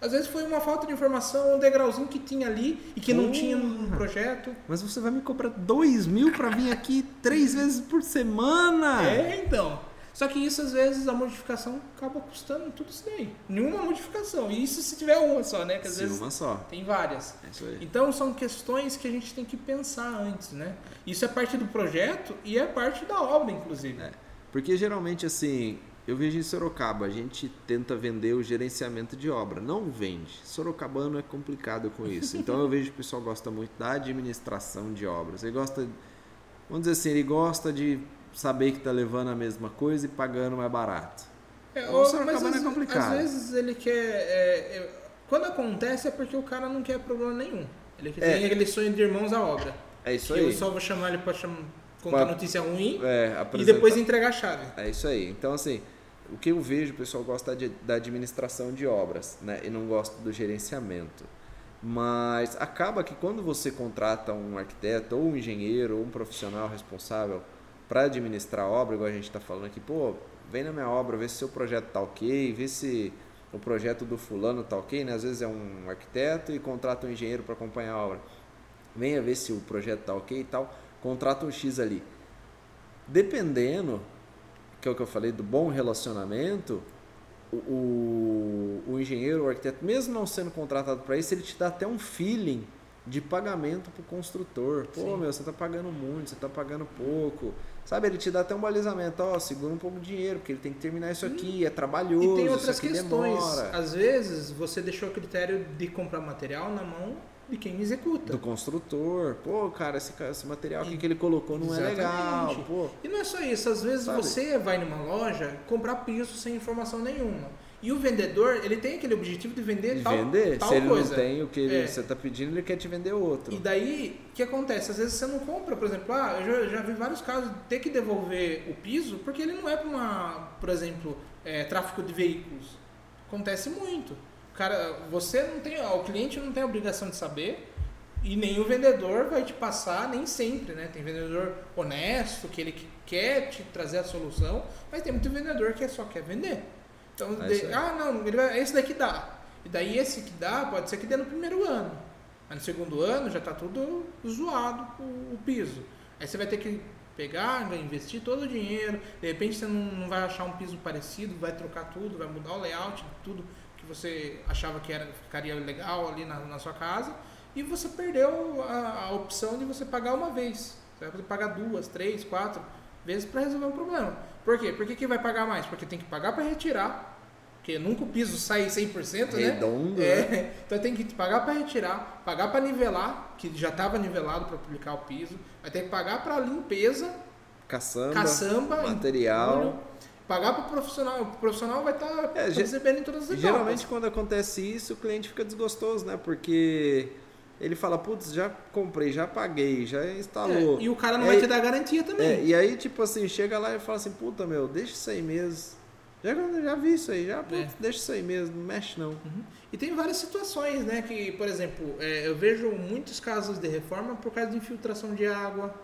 Às vezes foi uma falta de informação, um degrauzinho que tinha ali e que não tinha no projeto. Mas você vai me cobrar dois mil pra vir aqui três vezes por semana? É, então. Só que isso, às vezes, a modificação acaba custando tudo isso daí. Nenhuma modificação. E isso se tiver uma só, né? Que às Sim, vezes uma só. tem várias. É isso aí. Então são questões que a gente tem que pensar antes, né? Isso é parte do projeto e é parte da obra, inclusive. É. Porque geralmente, assim, eu vejo em Sorocaba, a gente tenta vender o gerenciamento de obra. Não vende. Sorocabano é complicado com isso. Então eu vejo que o pessoal gosta muito da administração de obras. Ele gosta, vamos dizer assim, ele gosta de saber que está levando a mesma coisa e pagando mais barato. É, O ou- mas é às, complicado. às vezes ele quer. é, é, quando acontece é porque o cara não quer problema nenhum. Ele quer- É. tem aquele sonho de irmãos à obra. É isso aí. eu só vou chamar ele pra cham- contar Pra- notícia ruim É, e depois entregar a chave. É isso aí. Então, assim, o que eu vejo, o pessoal gosta de- da administração de obras, né? E não gosta do gerenciamento. Mas acaba que quando você contrata um arquiteto, ou um engenheiro, ou um profissional responsável para administrar a obra, igual a gente está falando aqui, pô, vem na minha obra, vê se seu projeto tá ok, vê se o projeto do fulano tá ok, né? Às vezes é um arquiteto e contrata um engenheiro para acompanhar a obra. Venha ver se o projeto tá ok e tal, contrata um X ali. Dependendo, que é o que eu falei do bom relacionamento, o, o, o engenheiro, o arquiteto, mesmo não sendo contratado para isso, ele te dá até um feeling de pagamento para o construtor. Pô, Sim. meu, você está pagando muito, você está pagando pouco. Sabe, ele te dá até um balizamento, ó, segura um pouco de dinheiro, porque ele tem que terminar isso aqui, é trabalhoso. E tem outras questões. Demora. Às vezes você deixou o critério de comprar material na mão de quem executa. Do construtor. Pô, cara, esse, esse material aqui que ele colocou não Exatamente. é legal. Pô. E não é só isso, às vezes Sabe? você vai numa loja comprar piso sem informação nenhuma. E o vendedor, ele tem aquele objetivo de vender de tal, vender. tal Se ele coisa. não tem o que ele, é. você está pedindo, ele quer te vender outro. E daí, o que acontece? Às vezes você não compra, por exemplo, ah, eu já, já vi vários casos de ter que devolver o piso porque ele não é para uma, por exemplo, é, tráfico de veículos. Acontece muito. Cara, você não tem, o cliente não tem a obrigação de saber e nem o vendedor vai te passar, nem sempre, né? Tem vendedor honesto, que ele quer te trazer a solução, mas tem muito vendedor que só quer vender. Então, é de, ah, não, vai, esse daqui dá. E daí esse que dá, pode ser que dê no primeiro ano. Mas no segundo ano já está tudo zoado o, o, piso. Aí você vai ter que pegar, investir todo o dinheiro. De repente você não, não vai achar um piso parecido, vai trocar tudo, vai mudar o layout, tudo que você achava que era, ficaria legal ali na, na sua casa e você perdeu a, a, opção de você pagar uma vez. Você vai poder pagar duas, três, quatro vezes para resolver um problema. Por quê? Por que, que vai pagar mais? Porque tem que pagar para retirar. Porque nunca o piso sai 100%, né? Redondo, é, né? Então tem que pagar para retirar, pagar para nivelar, que já estava nivelado para publicar o piso. Vai ter que pagar para limpeza, caçamba, caçamba material. Entulho, pagar para o profissional. O profissional vai estar tá é, recebendo em todas as etapas. Geralmente quando acontece isso, o cliente fica desgostoso, né? Porque ele fala, putz, já comprei, já paguei, já instalou. É, e o cara não é, vai te dar garantia também. É, e aí, tipo assim, chega lá e fala assim, puta meu, deixa isso aí mesmo. Já, já vi isso aí, já, putz, é. deixa isso aí mesmo, não mexe não. Uhum. E tem várias situações, né, que, por exemplo, é, eu vejo muitos casos de reforma por causa de infiltração de água,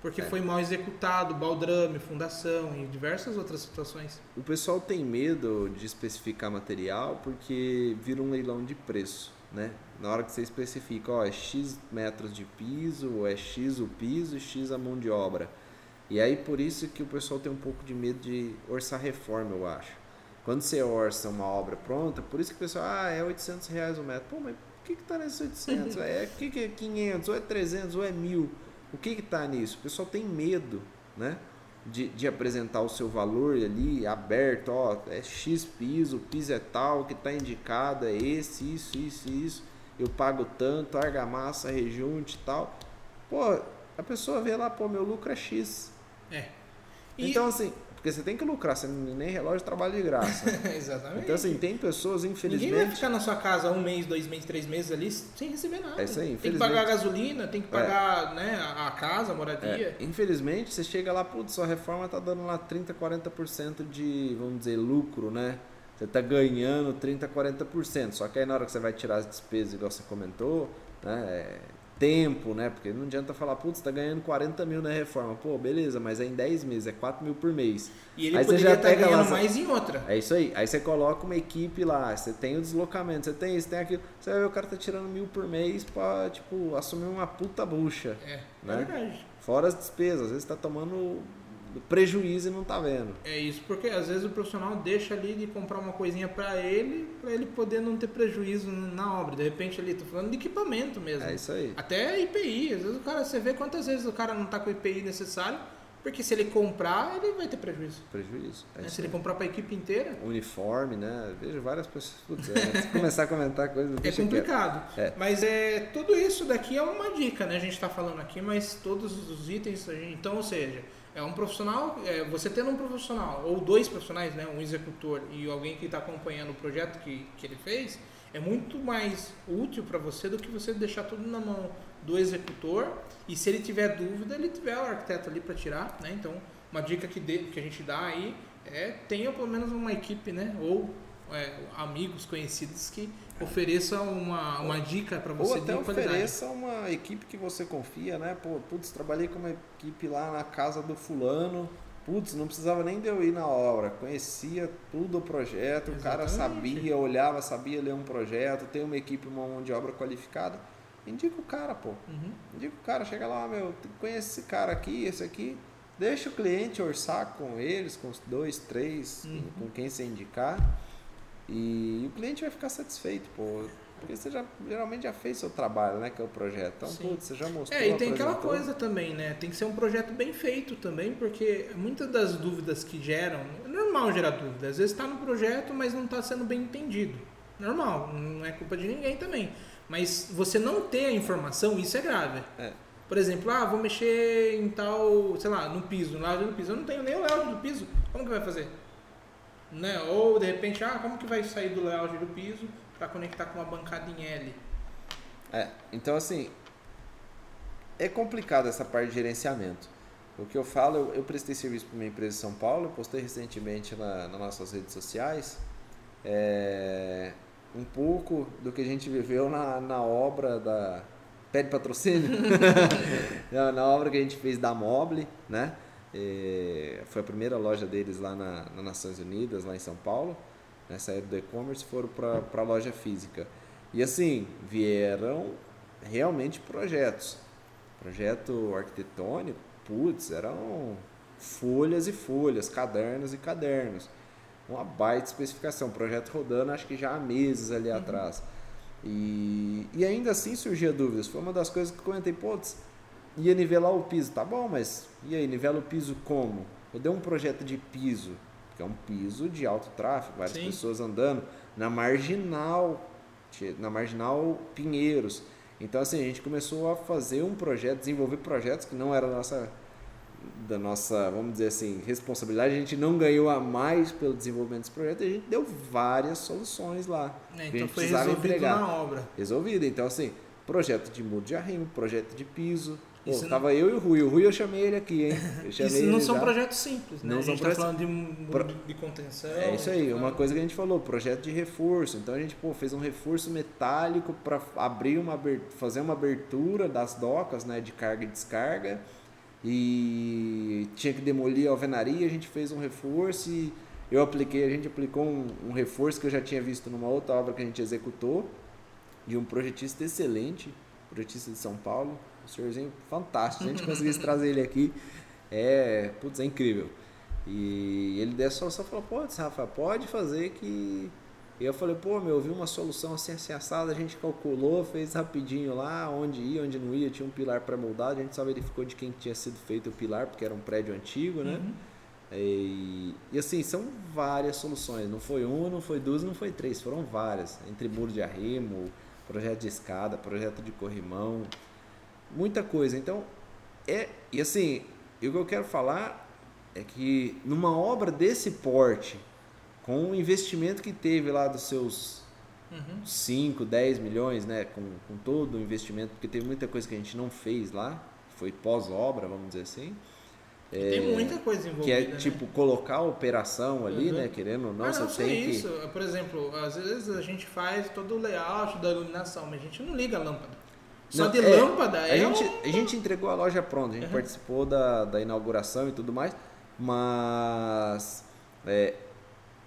porque é. foi mal executado, baldrame, fundação e diversas outras situações. O pessoal tem medo de especificar material porque vira um leilão de preço, né? Na hora que você especifica, ó, é X metros de piso, é X o piso, X a mão de obra. E aí por isso que o pessoal tem um pouco de medo de orçar reforma, eu acho. Quando você orça uma obra pronta, por isso que o pessoal, ah, é 800 reais o metro. Pô, mas o que que tá nesses 800? é, o que que é 500, ou é 300, ou é 1000? O que que tá nisso? O pessoal tem medo, né? De, de apresentar o seu valor ali aberto, ó, é X piso, o piso é tal, que está indicado, é esse, isso, isso, isso eu pago tanto, argamassa, rejunte e tal. Pô, a pessoa vê lá, pô, meu lucro é X. É. E... Então, assim, porque você tem que lucrar, você nem relógio trabalha de graça. Exatamente. Então, assim, tem pessoas, infelizmente. Ninguém vai ficar na sua casa um mês, dois meses, três meses ali sem receber nada. É isso aí, Tem que pagar a gasolina, tem que pagar é. né, a casa, a moradia. É. Infelizmente, você chega lá, putz, sua reforma tá dando lá 30%, 40% de, vamos dizer, lucro, né? você está ganhando 30%, 40%. Só que aí na hora que você vai tirar as despesas, igual você comentou, né, é tempo, né? Porque não adianta falar, putz, está ganhando 40 mil na reforma. Pô, beleza, mas é em 10 meses, é 4 mil por mês. E ele aí você já estar tá ganhando lá, mais em outra. É isso aí. Aí você coloca uma equipe lá, você tem o deslocamento, você tem isso, tem aquilo. Você vai ver o cara tá tirando mil por mês para tipo, assumir uma puta bucha. É, é né? é verdade. Fora as despesas, às vezes está tomando prejuízo e não tá vendo. É isso, porque às vezes o profissional deixa ali de comprar uma coisinha para ele, para ele poder não ter prejuízo na obra. De repente ali, tô falando de equipamento mesmo. É isso aí. Até IPI, às vezes o cara, você vê quantas vezes o cara não tá com o IPI necessário, porque se ele comprar, ele vai ter prejuízo. Prejuízo. É né? Se ele comprar para a equipe inteira. Uniforme, né? Vejo várias pessoas. Putz, é, se começar a comentar coisas. É complicado. É. Mas é, tudo isso daqui é uma dica, né? A gente está falando aqui, mas todos os itens. Gente, então, ou seja, é um profissional, é, você tendo um profissional, ou dois profissionais, né, um executor e alguém que está acompanhando o projeto que, que ele fez, é muito mais útil para você do que você deixar tudo na mão do executor e se ele tiver dúvida, ele tiver o arquiteto ali para tirar, né? Então, uma dica que, de, que a gente dá aí é tenha pelo menos uma equipe, né? Ou é, amigos, conhecidos que ofereça uma, uma dica para você Ou até ofereça uma equipe que você confia, né? Pô, putz, trabalhei com uma equipe lá na casa do fulano, putz, não precisava nem de eu ir na obra, conhecia tudo o projeto, Exatamente. o cara sabia, olhava, sabia ler um projeto, tem uma equipe, uma mão de obra qualificada. Indica o cara, pô. Uhum. Indica o cara, chega lá, meu, conhece esse cara aqui, esse aqui, Deixa o cliente orçar com eles, com os dois, três, uhum. com quem você indicar. E o cliente vai ficar satisfeito, pô. Porque você já, geralmente já fez seu trabalho, né? Que é o projeto. Então, putz, você já mostrou. É, e tem aquela coisa também, né? Tem que ser um projeto bem feito também, porque muitas das dúvidas que geram. É normal gerar dúvidas. Às vezes está no projeto, mas não está sendo bem entendido. Normal, não é culpa de ninguém também. Mas você não ter a informação, isso é grave. É. Por exemplo, ah, vou mexer em tal, sei lá, no piso, no layout do piso. Eu não tenho nem o layout do piso. Como que vai fazer? Né? Ou de repente, ah, como que vai sair do layout do piso para conectar com uma bancada em L? É, então assim, é complicado essa parte de gerenciamento. O que eu falo, eu, eu prestei serviço para uma empresa em São Paulo, postei recentemente na, nas nossas redes sociais. É, um pouco do que a gente viveu na, na obra da. Pede patrocínio? na obra que a gente fez da Mobile, né? E foi a primeira loja deles lá na, nas Nações Unidas, lá em São Paulo. Né? Saíram do e-commerce foram para a loja física. E assim, vieram realmente projetos. Projeto arquitetônico, putz, eram folhas e folhas, cadernos e cadernos uma baita especificação. Projeto rodando, acho que já há meses ali uhum. atrás. E, e ainda assim surgia dúvidas. Foi uma das coisas que eu comentei, pô, ia nivelar o piso. Tá bom, mas e aí, nivela o piso como? Eu dei um projeto de piso, que é um piso de alto tráfego, várias Sim. pessoas andando, na marginal, na marginal Pinheiros. Então assim, a gente começou a fazer um projeto, desenvolver projetos que não era nossa da nossa, vamos dizer assim, responsabilidade, a gente não ganhou a mais pelo desenvolvimento desse projeto, a gente deu várias soluções lá. É, então foi resolvido entregar. na obra. Resolvido. Então, assim, projeto de mudo de arrimo, projeto de piso. Pô, não... tava eu e o Rui. O Rui eu chamei ele aqui, hein? isso não são já. projetos simples, né? Não a gente está falando de de contenção. É isso aí, uma coisa que a gente falou, projeto de reforço. Então a gente pô, fez um reforço metálico para abrir uma fazer uma abertura das docas, né, de carga e descarga e tinha que demolir a alvenaria, a gente fez um reforço e eu apliquei, a gente aplicou um, um, reforço que eu já tinha visto numa outra obra que a gente executou, de um projetista excelente, projetista de São Paulo, um senhorzinho fantástico, se a gente conseguisse trazer ele aqui, é, putz, é incrível. E ele deu a solução falou, pode, Rafa, pode fazer que e eu falei, pô, meu, eu vi uma solução assim, assim assada, a gente calculou, fez rapidinho lá, onde ia, onde não ia, tinha um pilar pré-moldado, a gente só verificou de quem tinha sido feito o pilar, porque era um prédio antigo, né? Uhum. E, e, assim, são várias soluções, não foi uma, não foi duas, não foi três, foram várias, entre muro de arrimo, projeto de escada, projeto de corrimão, muita coisa. Então, é, e assim, o que eu quero falar é que numa obra desse porte, com o investimento que teve lá dos seus uhum. 5, 10 milhões, né? Com, com todo o investimento, porque teve muita coisa que a gente não fez lá, foi pós-obra, vamos dizer assim. É, tem muita coisa envolvida. Que é né? tipo colocar a operação ali, uhum. né? Querendo ou não, ah, não você tem isso. que. Por exemplo, às vezes a gente faz todo o layout da iluminação, mas a gente não liga a lâmpada. Só não, de é, lâmpada a é. Gente, A gente entregou a loja pronta, a gente uhum. participou da, da inauguração e tudo mais, mas é,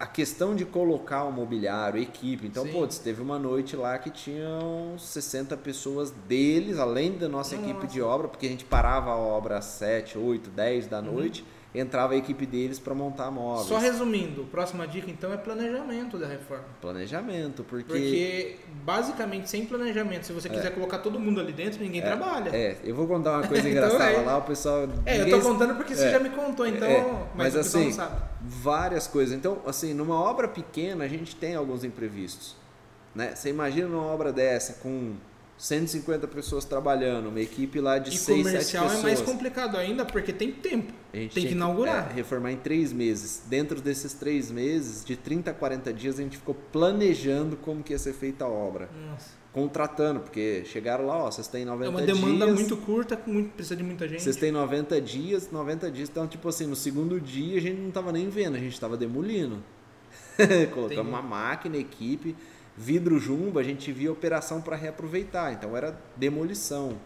a questão de colocar o mobiliário, equipe. Então, pô, teve uma noite lá que tinham 60 pessoas deles, além da nossa, nossa. equipe de obra, porque a gente parava a obra às 7, 8, 10 da uhum. Entrava a equipe deles para montar móveis. Só resumindo, próxima dica então é planejamento da reforma. Planejamento, porque porque basicamente sem planejamento, se você é. quiser colocar todo mundo ali dentro, ninguém é, trabalha. É, eu vou contar uma coisa então engraçada é. lá, o pessoal É, eu tô contando porque você é. já me contou, então, é, mas, mas assim, várias coisas. Então, assim, numa obra pequena a gente tem alguns imprevistos, né? Você imagina numa obra dessa com 150 pessoas trabalhando, uma equipe lá de e 6, 7 pessoas. comercial é mais complicado ainda porque tem tempo. tem que inaugurar. Que, é, reformar em três meses. Dentro desses três meses, de 30 a 40 dias, a gente ficou planejando como que ia ser feita a obra. Nossa. Contratando, porque chegaram lá, ó, vocês têm 90 dias. É uma demanda dias, muito curta, muito, precisa de muita gente. Vocês têm 90 dias, 90 dias. Então, tipo assim, no segundo dia a gente não estava nem vendo, a gente estava demolindo. Colocamos uma máquina, equipe vidro jumbo, a gente via operação para reaproveitar, então era demolição.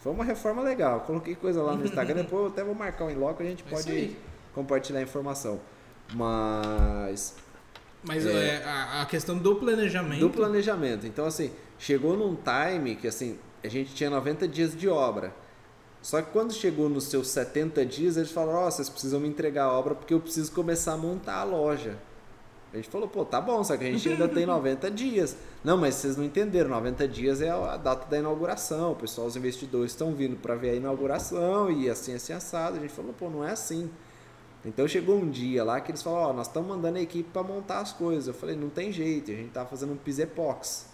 Foi uma reforma legal. Coloquei coisa lá no Instagram, depois eu até vou marcar um loco, a gente é pode compartilhar a informação. Mas mas é, é, a, a, questão do planejamento. Do planejamento. Então, assim, chegou num time que assim, a gente tinha 90 dias de obra. Só que quando chegou nos seus 70 dias, eles falaram: Ó, oh, vocês precisam me entregar a obra porque eu preciso começar a montar a loja. A gente falou: pô, tá bom, só que a gente ainda tem 90 dias. Não, mas vocês não entenderam: 90 dias é a data da inauguração. O pessoal, os investidores estão vindo para ver a inauguração e assim, assim, assado. A gente falou: pô, não é assim. Então chegou um dia lá que eles falaram: Ó, oh, nós estamos mandando a equipe para montar as coisas. Eu falei: não tem jeito, a gente tá fazendo um piso epox.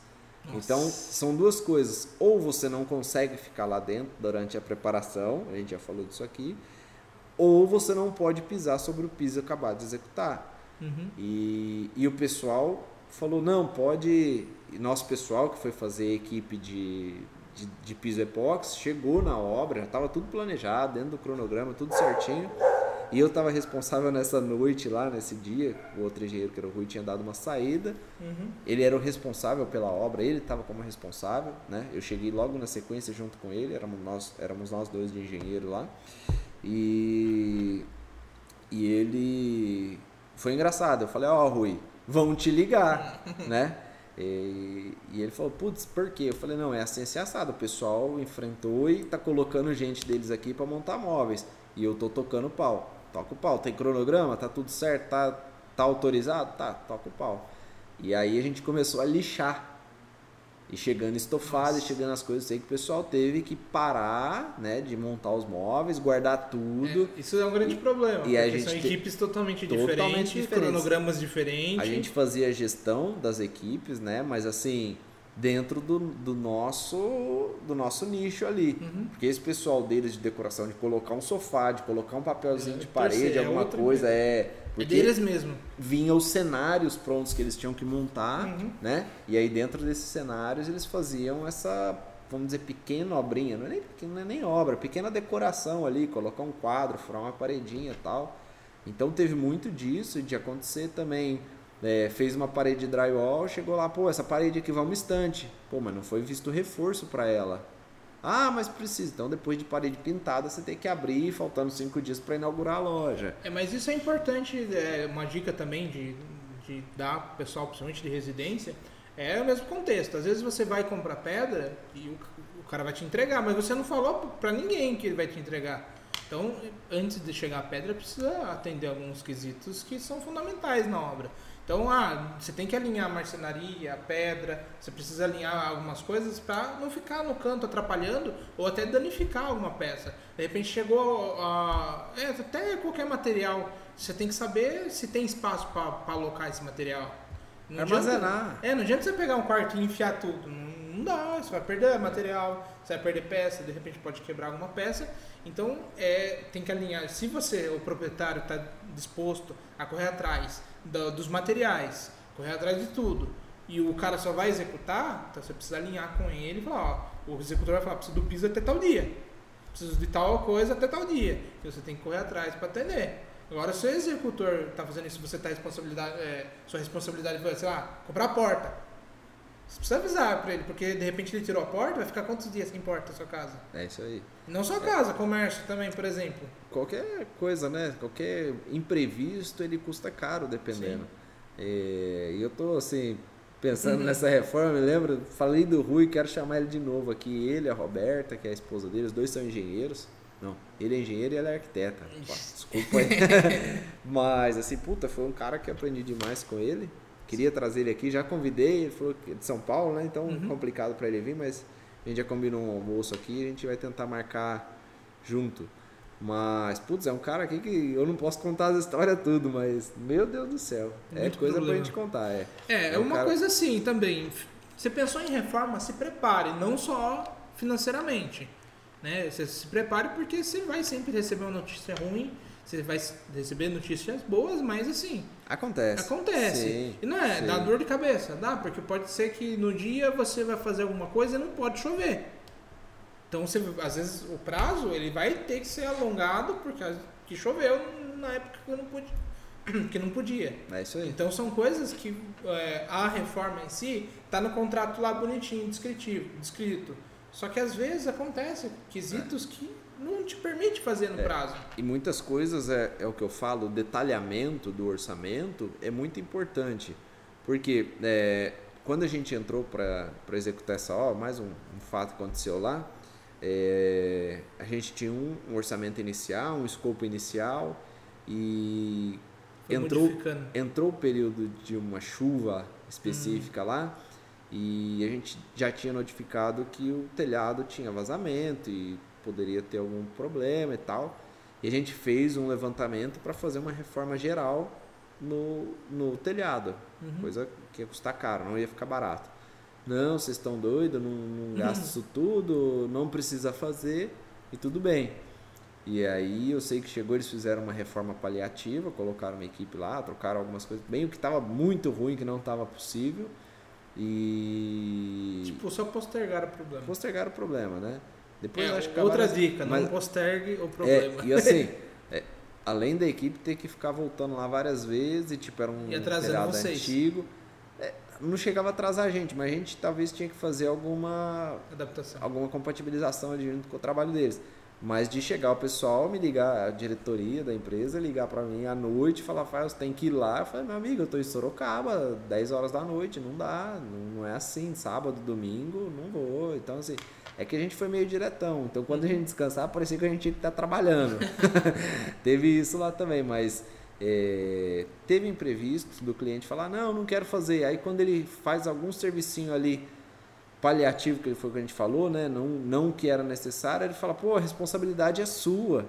Nossa. Então, são duas coisas. Ou você não consegue ficar lá dentro durante a preparação, a gente já falou disso aqui, ou você não pode pisar sobre o piso acabado de executar. Uhum. E, e o pessoal falou: não, pode. Nosso pessoal que foi fazer a equipe de, de, de piso epóxi chegou na obra, estava tudo planejado, dentro do cronograma, tudo certinho. E eu estava responsável nessa noite lá, nesse dia. O outro engenheiro, que era o Rui, tinha dado uma saída. Uhum. Ele era o responsável pela obra, ele estava como responsável. Né? Eu cheguei logo na sequência junto com ele, éramos nós, éramos nós dois de engenheiro lá. E, e ele. Foi engraçado. Eu falei: Ó, oh, Rui, vão te ligar, né? E, e, ele falou, putz, por quê? Eu falei, não, é assim, assim assado. O pessoal enfrentou e tá colocando gente deles aqui para montar móveis. E eu tô tocando pau toca o pau. Tem cronograma, tá tudo certo, tá, tá autorizado? Tá, toca o pau. E aí a gente começou a lixar. E chegando estofado, e chegando as coisas, sei que o pessoal teve que parar, né, de montar os móveis, guardar tudo. É, isso é um grande problema. E a gente são equipes totalmente, totalmente diferentes, diferentes, cronogramas diferentes. A gente fazia a gestão das equipes, né, mas assim, dentro do, do, nosso do nosso nicho ali. Uhum. Porque esse pessoal deles de decoração, de colocar um sofá, de colocar um papelzinho é, de parede, é alguma coisa, é. É deles mesmo. Vinha os cenários prontos que eles tinham que montar, uhum. né? E aí dentro desses cenários eles faziam essa, vamos dizer, pequena obrinha, não é nem, não é nem obra, pequena decoração ali, colocar um quadro, furar uma paredinha e tal. Então teve muito disso de acontecer também é, fez uma parede de drywall, chegou lá, pô, essa parede aqui vai uma estante. Pô, mas não foi visto reforço para ela. Ah, mas precisa. Então, depois de parede pintada, você tem que abrir, faltando cinco dias para inaugurar a loja. É, mas isso é importante, é uma dica também de, de dar pro pessoal, principalmente de residência, é o mesmo contexto. Às vezes você vai comprar pedra e o, o cara vai te entregar, mas você não falou para ninguém que ele vai te entregar. Então, antes de chegar a pedra, precisa atender alguns quesitos que são fundamentais na obra. Então, ah, você tem que alinhar a marcenaria, a pedra, você precisa alinhar algumas coisas para não ficar no canto atrapalhando ou até danificar alguma peça. De repente chegou a. É, até qualquer material, você tem que saber se tem espaço para alocar esse material. Não Armazenar. Adianta, é, não adianta você pegar um quarto e enfiar tudo. Não, não dá, você vai perder material, você vai perder peça, de repente pode quebrar alguma peça. Então, é, tem que alinhar. Se você, o proprietário, está disposto a correr atrás do, dos materiais, correr atrás de tudo. E o cara só vai executar, então você precisa alinhar com ele e falar, ó, o executor vai falar, preciso do piso até tal dia. Preciso de tal coisa até tal dia. E você tem que correr atrás para atender. Agora, se o executor está fazendo isso, você está responsabilidade, é, sua responsabilidade vai, sei lá, comprar a porta. Você precisa avisar para ele, porque de repente ele tirou a porta, vai ficar quantos dias sem porta na sua casa? É isso aí. Não só casa, comércio também, por exemplo. Qualquer coisa, né? Qualquer imprevisto, ele custa caro, dependendo. E eu tô, assim, pensando uhum. nessa reforma, me lembro, falei do Rui, quero chamar ele de novo aqui. Ele, a Roberta, que é a esposa dele, os dois são engenheiros. Não, ele é engenheiro e ela é arquiteta. Pô, desculpa aí. Mas, assim, puta, foi um cara que aprendi demais com ele. Queria trazer ele aqui, já convidei, ele falou que é de São Paulo, né? Então, uhum. complicado para ele vir, mas a gente já combinou um almoço aqui, a gente vai tentar marcar junto. Mas, putz, é um cara aqui que eu não posso contar as histórias tudo, mas, meu Deus do céu, é é coisa problema. pra gente contar, é. É, é, um uma cara... coisa assim também, você pensou em reforma, se prepare, não só financeiramente, né? Você se prepare porque você vai sempre receber uma notícia ruim, você vai receber notícias boas, mas assim. Acontece. Acontece. Sim, e não é, sim. dá dor de cabeça, dá, porque pode ser que no dia você vai fazer alguma coisa e não pode chover. Então, você, às vezes, o prazo ele vai ter que ser alongado porque que choveu na época que não podia. Que não podia. É isso aí. Então, são coisas que é, a reforma em si está no contrato lá bonitinho, descritivo, descrito. Só que às vezes acontece quesitos é. que não te permite fazer no é, prazo. E muitas coisas, é, é o que eu falo, o detalhamento do orçamento é muito importante. Porque é, quando a gente entrou para executar essa obra, mais um, um, fato aconteceu lá, é, a gente tinha um, um, orçamento inicial, um escopo inicial e Foi entrou, entrou o período de uma chuva específica hum. lá e a gente já tinha notificado que o telhado tinha vazamento e poderia ter algum problema e tal. E a gente fez um levantamento para fazer uma reforma geral no, no telhado, uhum. coisa que ia custar caro, não ia ficar barato. Não, vocês estão doidos, não, não gasta uhum. isso tudo, não precisa fazer e tudo bem. E aí eu sei que chegou, eles fizeram uma reforma paliativa, colocaram uma equipe lá, trocaram algumas coisas, bem o que estava muito ruim, que não estava possível. E. Tipo, só postergaram o problema. Postergaram o problema, né? Depois é, acho que outra dica, mas... não postergue o problema. É, e assim, é, além da equipe ter que ficar voltando lá várias vezes, e tipo, era um telhado antigo. É, não chegava a atrasar a gente, mas a gente talvez tinha que fazer alguma adaptação, alguma compatibilização junto com o trabalho deles. Mas de chegar o pessoal, me ligar, a diretoria da empresa, ligar para mim à noite e falar, você tem que ir lá. Eu falei, meu amigo, eu tô em Sorocaba, 10 horas da noite, não dá, não, não é assim, sábado, domingo, não vou. Então, assim, é que a gente foi meio diretão. Então, quando a gente descansava, parecia que a gente tinha que estar trabalhando. Teve isso lá também, mas é, teve imprevistos do cliente falar, não, não quero fazer. Aí, quando ele faz algum servicinho ali paliativo, que foi o que a gente falou, né? não, não que era necessário, ele fala, pô, a responsabilidade é sua.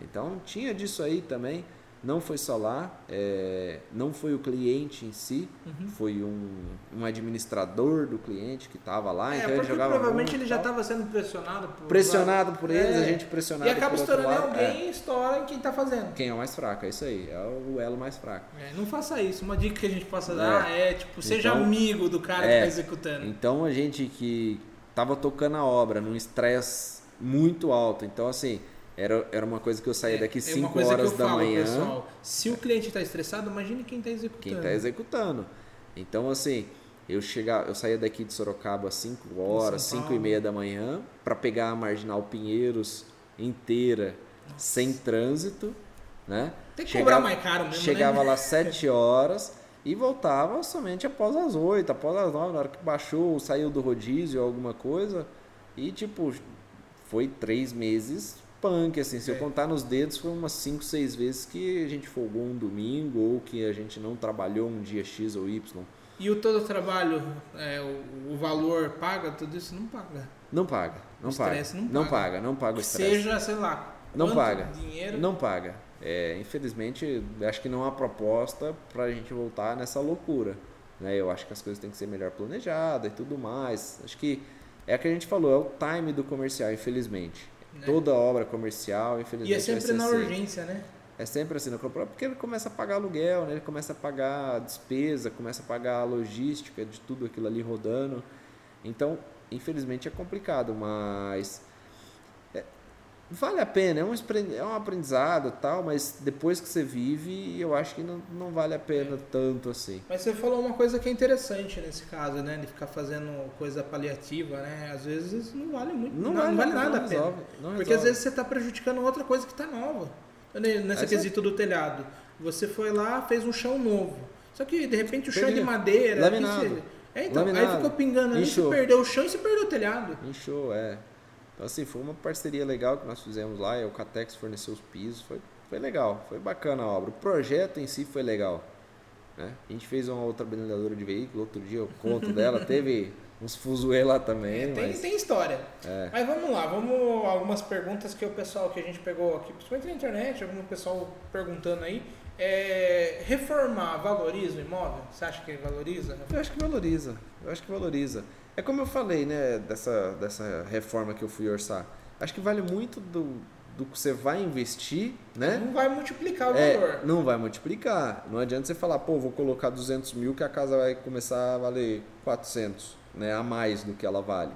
Então tinha disso aí também. Não foi só lá, é, não foi o cliente em si, uhum. foi um, um administrador do cliente que estava lá, é, então ele jogava provavelmente ele já estava sendo pressionado por pressionado por eles, é, a gente pressionado e acaba estourando alguém e estoura em quem está fazendo. Quem é o mais fraco, é isso aí, é o elo mais fraco. É, não faça isso. Uma dica que a gente possa dar é, é tipo seja então, amigo do cara que está executando. Então a gente que estava tocando a obra num estresse muito alto, então assim era, era uma coisa que eu saía é, daqui 5 é horas da falo, manhã. Pessoal, se o cliente está estressado, imagine quem está executando. Quem está executando. Então, assim, eu chegava, eu saía daqui de Sorocaba às 5 horas, 5 e meia da manhã, para pegar a Marginal Pinheiros inteira, Nossa. sem trânsito, né? Tem que chegava, cobrar mais caro mesmo, Chegava né? lá às 7 horas e voltava somente após as 8, após as 9, na hora que baixou, saiu do rodízio ou alguma coisa. E, tipo, foi três meses punk, assim. Se é. eu contar nos dedos, foi umas 5, 6 vezes que a gente folgou um domingo ou que a gente não trabalhou um dia X ou Y. E o todo trabalho, é, o, o, valor paga tudo isso? Não paga. Não paga, não o paga. Não paga. Não paga, não paga o estresse. Seja, sei lá, não paga. dinheiro. Não paga. É, infelizmente, acho que não há proposta para a gente voltar nessa loucura. Né? Eu acho que as coisas têm que ser melhor planejadas e tudo mais. Acho que é o que a gente falou, é o time do comercial, infelizmente. Né? Toda obra comercial, infelizmente. E é sempre na assim. urgência, né? É sempre assim no próprio porque ele começa a pagar aluguel, né? ele começa a pagar a despesa, começa a pagar a logística de tudo aquilo ali rodando. Então, infelizmente é complicado, mas vale a pena, é um, é um aprendizado tal, mas depois que você vive, eu acho que não, não vale a pena tanto assim. Mas você falou uma coisa que é interessante nesse caso, né? De ficar fazendo coisa paliativa, né? Às vezes não vale muito, não, não vale, não vale nada não a pena. Resolve, porque às vezes você está prejudicando outra coisa que está nova. Nesse quesito do telhado. Você foi lá, fez um chão novo. Só que de repente o chão é de madeira. Laminado. É, então, Laminado. aí ficou pingando ali, você perdeu o chão e você perdeu o telhado. Inchou, é. Então, assim, foi uma parceria legal que nós fizemos lá. E o Catex forneceu os pisos. Foi, foi legal, foi bacana a obra. O projeto em si foi legal. Né? A gente fez uma outra blindadora de veículo. Outro dia eu conto dela. Teve uns fuzuê lá também. É, tem, mas... tem história. É. Mas vamos lá, vamos algumas perguntas que o pessoal que a gente pegou aqui, principalmente na internet, algum pessoal perguntando aí. É, reformar valoriza o imóvel? Você acha que valoriza? Eu acho que valoriza. Eu acho que valoriza. É como eu falei, né, dessa, dessa reforma que eu fui orçar. Acho que vale muito do, do que você vai investir, né? Não vai multiplicar o é, valor. Não vai multiplicar. Não adianta você falar, pô, vou colocar 200 mil que a casa vai começar a valer 400, né? A mais do que ela vale.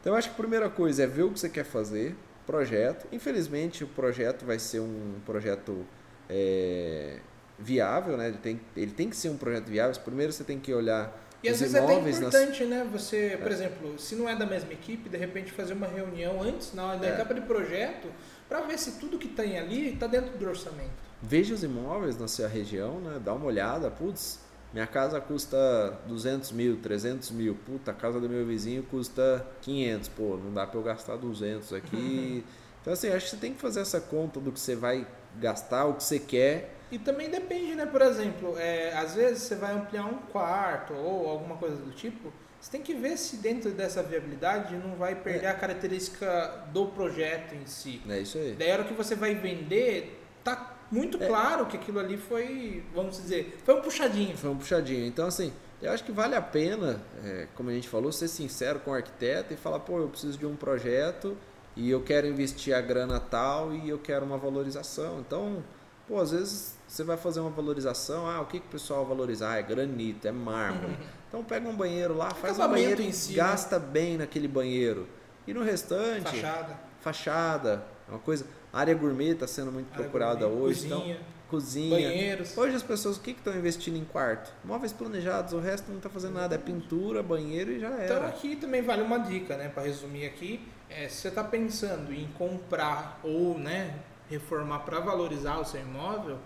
Então, eu acho que a primeira coisa é ver o que você quer fazer, projeto. Infelizmente, o projeto vai ser um projeto é, viável, né? Ele tem, ele tem que ser um projeto viável. Primeiro, você tem que olhar e às vezes é até importante, nas... né? Você, por é. exemplo, se não é da mesma equipe, de repente fazer uma reunião antes, na, na é. etapa de projeto, para ver se tudo que tem ali está dentro do orçamento. Veja os imóveis na sua região, né? Dá uma olhada, putz, minha casa custa 200 mil, 300 mil. Puta, a casa do meu vizinho custa 500. Pô, não dá para eu gastar 200 aqui. então, assim, acho que você tem que fazer essa conta do que você vai gastar, o que você quer. E também depende, né? Por exemplo, é, às vezes você vai ampliar um quarto ou alguma coisa do tipo. Você tem que ver se dentro dessa viabilidade não vai perder é. a característica do projeto em si. É isso aí. Daí a hora que você vai vender, tá muito é. claro que aquilo ali foi, vamos dizer, foi um puxadinho. Foi um puxadinho. Então, assim, eu acho que vale a pena, é, como a gente falou, ser sincero com o arquiteto e falar, pô, eu preciso de um projeto e eu quero investir a grana tal e eu quero uma valorização. Então, pô, às vezes você vai fazer uma valorização, ah, o que, que o pessoal valorizar? Ah, é granito, é mármore. Uhum. Então pega um banheiro lá, faz um banheiro, si, né? gasta né? bem naquele banheiro. E no restante, fachada, fachada, é uma coisa área gourmet está sendo muito área procurada gourmet, hoje. Cozinha, então, cozinha. Banheiros. Hoje as pessoas o que estão investindo em quarto? Móveis planejados, o resto não está fazendo nada. É pintura, banheiro e já era. Então aqui também vale uma dica, né? Para resumir aqui, é, se você está pensando em comprar ou né, reformar para valorizar o seu imóvel,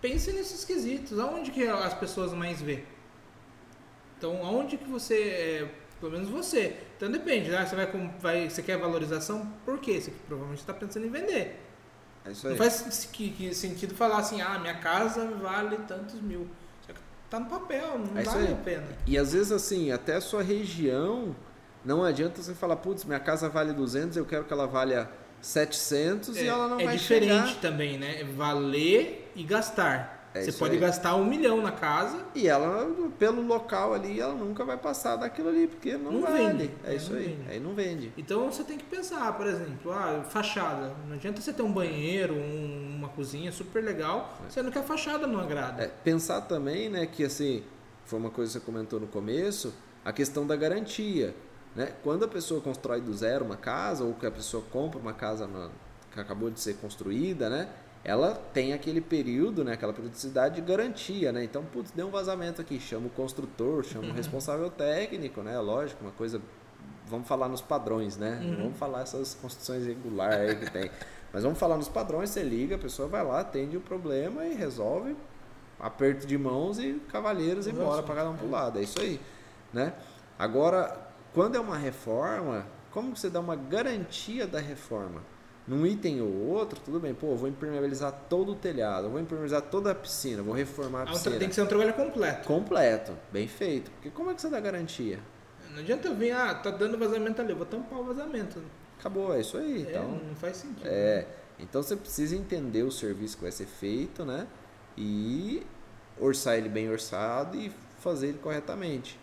pense nesses quesitos. Aonde que as pessoas mais vê? Então, aonde que você, é, pelo menos você. Então depende, né? Você vai, vai, você quer valorização? Por quê? Você provavelmente está pensando em vender. É isso aí. Não faz que, que sentido falar assim, ah, minha casa vale tantos mil. Tá no papel, não é vale a pena. E às vezes assim, até a sua região, não adianta você falar, putz, minha casa vale 200, eu quero que ela valha 700 é, e ela não é vai diferente chegar. também, né? Valer e gastar. É você pode aí. gastar um milhão na casa. E ela, pelo local ali, ela nunca vai passar daquilo ali, porque não, não vale. Vende. É, é isso aí. Vende. Aí não vende. Então você tem que pensar, por exemplo, ah, fachada. Não adianta você ter um banheiro, um, uma cozinha super legal, é. sendo que a fachada não agrada. É, pensar também, né, que assim, foi uma coisa que você comentou no começo, a questão da garantia. Né? Quando a pessoa constrói do zero uma casa, ou que a pessoa compra uma casa na, que acabou de ser construída, né? ela tem aquele período, né, aquela periodicidade de garantia, né? Então, putz, deu um vazamento aqui, chama o construtor, chama o uhum. responsável técnico, né? Lógico, uma coisa vamos falar nos padrões, né? Uhum. Não vamos falar essas construções regulares que tem. Mas vamos falar nos padrões, você liga, a pessoa vai lá, atende o problema e resolve, aperto de mãos e cavalheiros e embora para cada um pro lado. É isso aí, né? Agora, quando é uma reforma, como você dá uma garantia da reforma? num item ou outro, tudo bem, pô, vou impermeabilizar todo o telhado, vou impermeabilizar toda a piscina, vou reformar a ah, piscina. Tem que ser um trabalho completo. Completo, bem feito. Porque como é que você dá garantia? Não adianta eu vir, ah, tá dando vazamento ali, eu vou tampar o vazamento. Acabou, é isso aí. É, então, não faz sentido. É, né? então você precisa entender o serviço que vai ser feito, né? E orçar ele bem orçado e fazer ele corretamente.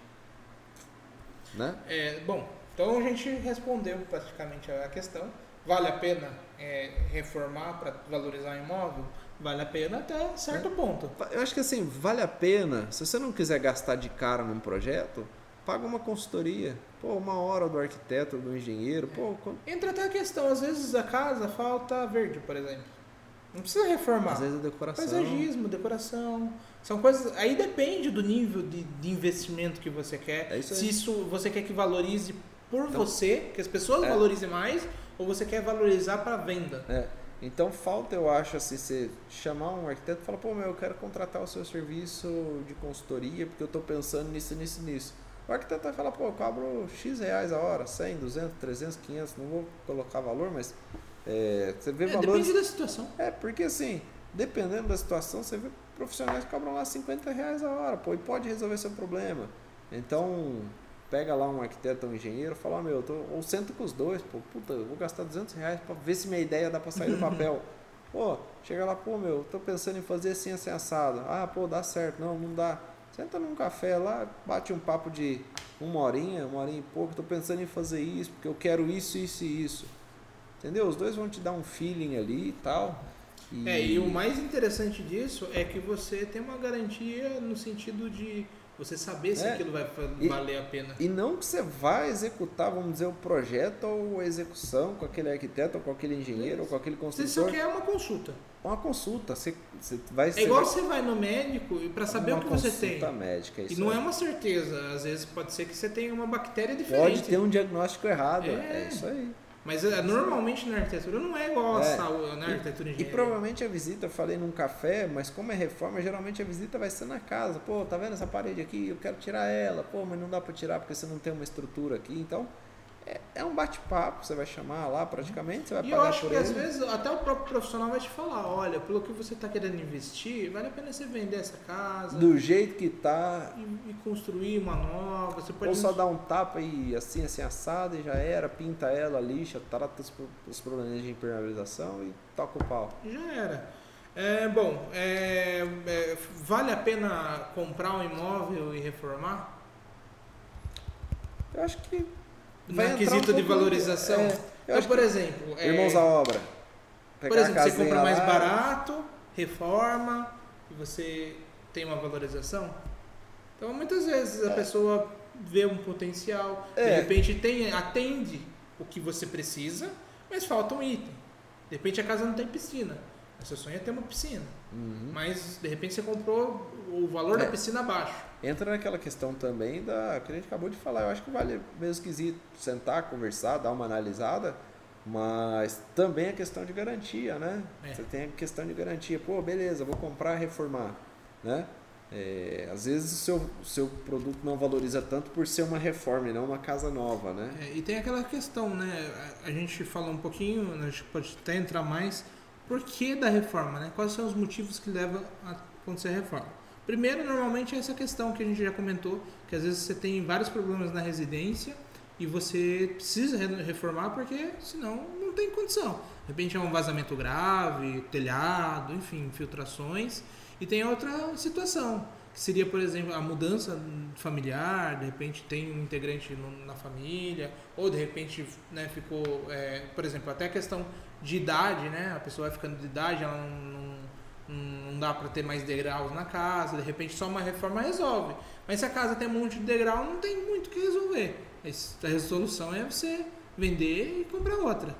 Né? É, bom, então a gente respondeu praticamente a questão. Vale a pena é, reformar para valorizar o imóvel? Vale a pena até certo é. ponto. Eu acho que assim, vale a pena. Se você não quiser gastar de cara num projeto, paga uma consultoria. Pô, uma hora do arquiteto, do engenheiro. Pô, quando... Entra até a questão, às vezes a casa falta verde, por exemplo. Não precisa reformar. Às vezes a decoração. Paisagismo, decoração. São coisas. Aí depende do nível de, de investimento que você quer. É isso Se isso você quer que valorize por então, você, que as pessoas é. valorizem mais, ou você quer valorizar para venda. É. Então falta, eu acho, assim, você chamar um arquiteto e falar, pô, meu, eu quero contratar o seu serviço de consultoria porque eu estou pensando nisso, nisso, nisso. O arquiteto vai falar, pô, eu cobro X reais a hora, 100, 200, 300, 500, não vou colocar valor, mas é, você vê é, valores... Depende da situação. É, porque assim, dependendo da situação, você vê profissionais que cobram lá 50 reais a hora, pô, e pode resolver seu problema. Então, pega lá um arquiteto ou um engenheiro, fala, oh, meu, tô, ou senta com os dois, pô, puta, eu vou gastar 200 reais para ver se minha ideia dá para sair do papel. pô, chega lá, pô, meu, tô pensando em fazer assim, assim, assado. Ah, pô, dá certo. Não, não dá. Senta num café lá, bate um papo de uma horinha, uma horinha e pouco, tô pensando em fazer isso, porque eu quero isso, isso e isso. Entendeu? Os dois vão te dar um feeling ali e tal. E... É, e o mais interessante disso é que você tem uma garantia no sentido de você saber se é. aquilo vai valer e, a pena. E não que você vai executar, vamos dizer, o projeto ou a execução com aquele arquiteto, ou com aquele engenheiro, é. ou com aquele construtor. Você só quer uma consulta. Uma consulta. Você, você vai, é igual você vai no médico para saber o que você tem. médica, isso E não é. é uma certeza. Às vezes pode ser que você tenha uma bactéria diferente. Pode ter um diagnóstico errado. É, é isso aí. Mas é, normalmente na arquitetura não é igual É. a saúde, na arquitetura E engenharia. provavelmente a visita, eu falei num café, mas como é reforma, geralmente a visita vai ser na casa. Pô, tá vendo essa parede aqui? Eu quero tirar ela. Pô, mas não dá pra tirar porque você não tem uma estrutura aqui. Então, é, é um bate-papo, você vai chamar lá praticamente, você vai E eu pagar acho por que ele. às vezes até o próprio profissional vai te falar, olha, pelo que você está querendo investir, vale a pena você vender essa casa Do jeito que tá, e, e construir uma nova. Você pode ou só dar um tapa e assim, assim, assado e já era, pinta ela, lixa, trata os, os problemas de impermeabilização e toca o pau. Já era. É, bom, é, é, vale a pena comprar um imóvel e reformar? Eu acho que No vai um quesito de pouco- valorização? é, eu então, por exemplo, é, Irmãos à obra. por exemplo, você compra mais lá, barato, reforma e você tem uma valorização. Então, muitas vezes a pessoa vê um potencial, de É. repente tem, atende o que você precisa, mas falta um item. De repente a casa não tem piscina. O seu sonho é ter uma piscina. Uhum. Mas de repente você comprou o valor É. da piscina abaixo. Entra naquela questão também da que a gente acabou de falar. Eu acho que vale mesmo esquisito sentar, conversar, dar uma analisada, mas também a questão de garantia, né? É. Você tem a questão de garantia. Pô, beleza, vou comprar, reformar, né? É, às vezes o seu, o seu produto não valoriza tanto por ser uma reforma e não uma casa nova, né? É, e tem aquela questão, né? A, a gente falou um pouquinho, né, a gente pode até entrar mais. Por que da reforma, né? Quais são os motivos que levam a acontecer a reforma? Primeiro, normalmente é essa questão que a gente já comentou, que às vezes você tem vários problemas na residência e você precisa re- reformar porque senão não tem condição. De repente é um vazamento grave, telhado, enfim, infiltrações. E tem outra situação, que seria, por exemplo, a mudança familiar, de repente tem um integrante no- na família, ou de repente né, ficou, é, por exemplo, até a questão de idade, né? A pessoa vai ficando de idade, ela não, não, não dá para ter mais degraus na casa, de repente só uma reforma resolve. Mas se a casa tem um monte de degrau, não tem muito o que resolver. A resolução é você vender e comprar outra.